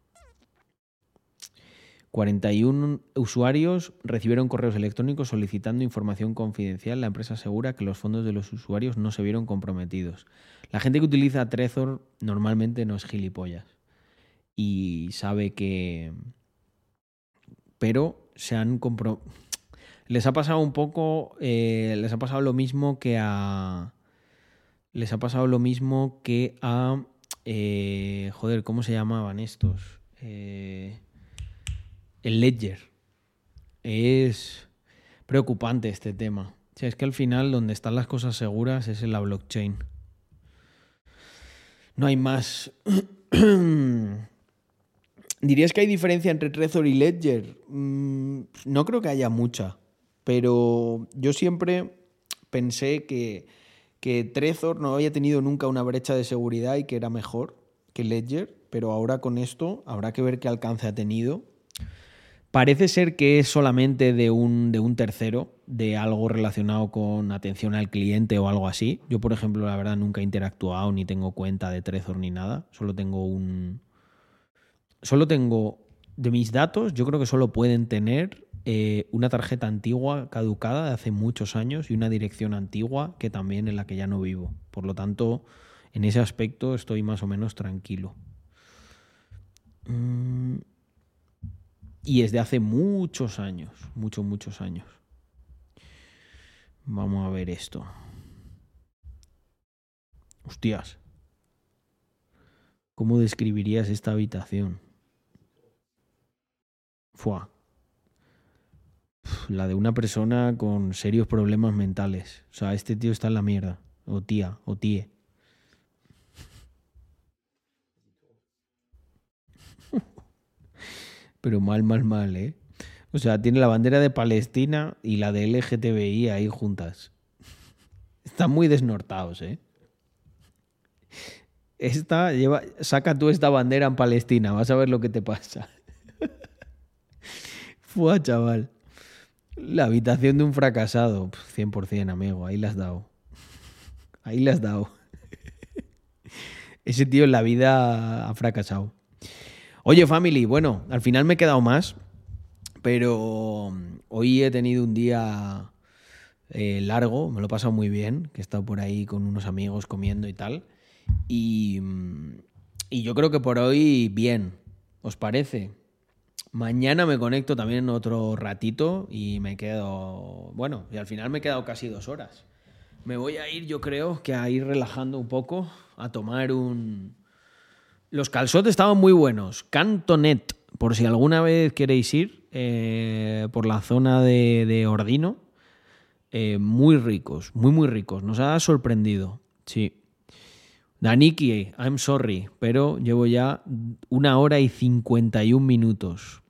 41 usuarios recibieron correos electrónicos solicitando información confidencial. La empresa asegura que los fondos de los usuarios no se vieron comprometidos. La gente que utiliza Trezor normalmente no es gilipollas y sabe que... Pero se han compro... Les ha pasado un poco, eh, les ha pasado lo mismo que a... Les ha pasado lo mismo que a... eh, joder, ¿cómo se llamaban estos? Eh, el Ledger. Es preocupante este tema. O es que al final donde están las cosas seguras es en la blockchain. No hay más. ¿Dirías que hay diferencia entre Trezor y Ledger? Mm, no creo que haya mucha, pero yo siempre pensé que, que Trezor no había tenido nunca una brecha de seguridad y que era mejor que Ledger, pero ahora con esto habrá que ver qué alcance ha tenido. Parece ser que es solamente de un, de un tercero, de algo relacionado con atención al cliente o algo así. Yo, por ejemplo, la verdad nunca he interactuado ni tengo cuenta de Trezor ni nada. Solo tengo un. Solo tengo. De mis datos, yo creo que solo pueden tener eh, una tarjeta antigua caducada de hace muchos años y una dirección antigua que también en la que ya no vivo. Por lo tanto, en ese aspecto estoy más o menos tranquilo. Mm, y es de hace muchos años, muchos, muchos años. Vamos a ver esto. Hostias. ¿Cómo describirías esta habitación? Fua. La de una persona con serios problemas mentales. O sea, este tío está en la mierda. O tía, o tíe. Pero mal, mal, mal, ¿eh? O sea, tiene la bandera de Palestina y la de LGTBI ahí juntas. Están muy desnortados, ¿eh? Esta lleva, saca tú esta bandera en Palestina, vas a ver lo que te pasa. Fua, chaval. La habitación de un fracasado. 100%, amigo. Ahí la has dado. Ahí la has dado. Ese tío en la vida ha fracasado. Oye, family, bueno, al final me he quedado más, pero hoy he tenido un día eh, largo, me lo he pasado muy bien, que he estado por ahí con unos amigos comiendo y tal. Y, y yo creo que por hoy bien, ¿os parece? Mañana me conecto también otro ratito y me quedo, bueno, y al final me he quedado casi dos horas. Me voy a ir, yo creo, que a ir relajando un poco, a tomar un... Los calzotes estaban muy buenos. Cantonet, por si alguna vez queréis ir eh, por la zona de, Ordino. Eh, muy ricos, muy, muy ricos. Nos ha sorprendido, sí. Daniki, I'm sorry, pero llevo ya una hora y 51 minutos.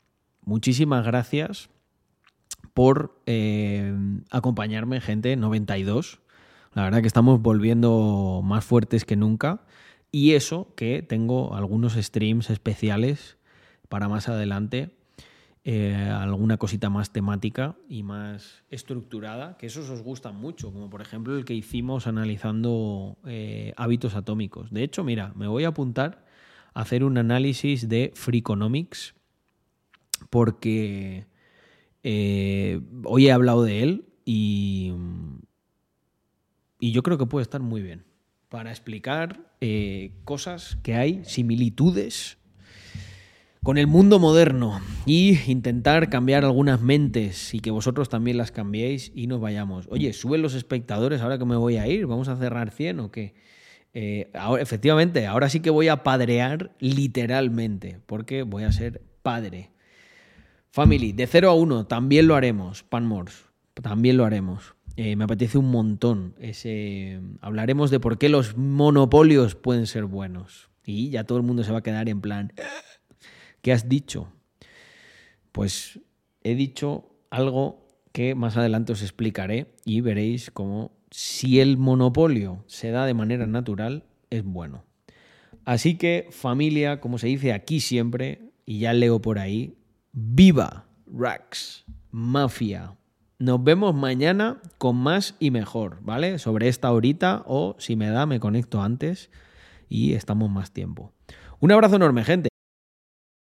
Muchísimas gracias por eh, acompañarme, gente. 92. La verdad que estamos volviendo más fuertes que nunca. Y eso que tengo algunos streams especiales para más adelante. eh, alguna cosita más temática y más estructurada, que esos os gustan mucho, como por ejemplo el que hicimos analizando eh, hábitos atómicos. De hecho, mira, me voy a apuntar a hacer un análisis de Freakonomics porque eh, hoy he hablado de él y, yo creo que puede estar muy bien para explicar eh, cosas que hay, similitudes con el mundo moderno y intentar cambiar algunas mentes y que vosotros también las cambiéis y nos vayamos. Oye, suben los espectadores ahora que me voy a ir, ¿vamos a cerrar 100 o qué? Eh, ahora, efectivamente, ahora sí que voy a padrear literalmente, porque voy a ser padre. Family, de 0 a 1, también lo haremos, Panmors, también lo haremos. Eh, me apetece un montón. Ese, hablaremos de por qué los monopolios pueden ser buenos. Y ya todo el mundo se va a quedar en plan, ¿qué has dicho? Pues he dicho algo que más adelante os explicaré y veréis cómo si el monopolio se da de manera natural, es bueno. Así que familia, como se dice aquí siempre, y ya leo por ahí, viva Rax, Mafia. Nos vemos mañana con más y mejor, ¿vale? Sobre esta horita o si me da me conecto antes y estamos más tiempo. Un abrazo enorme, gente.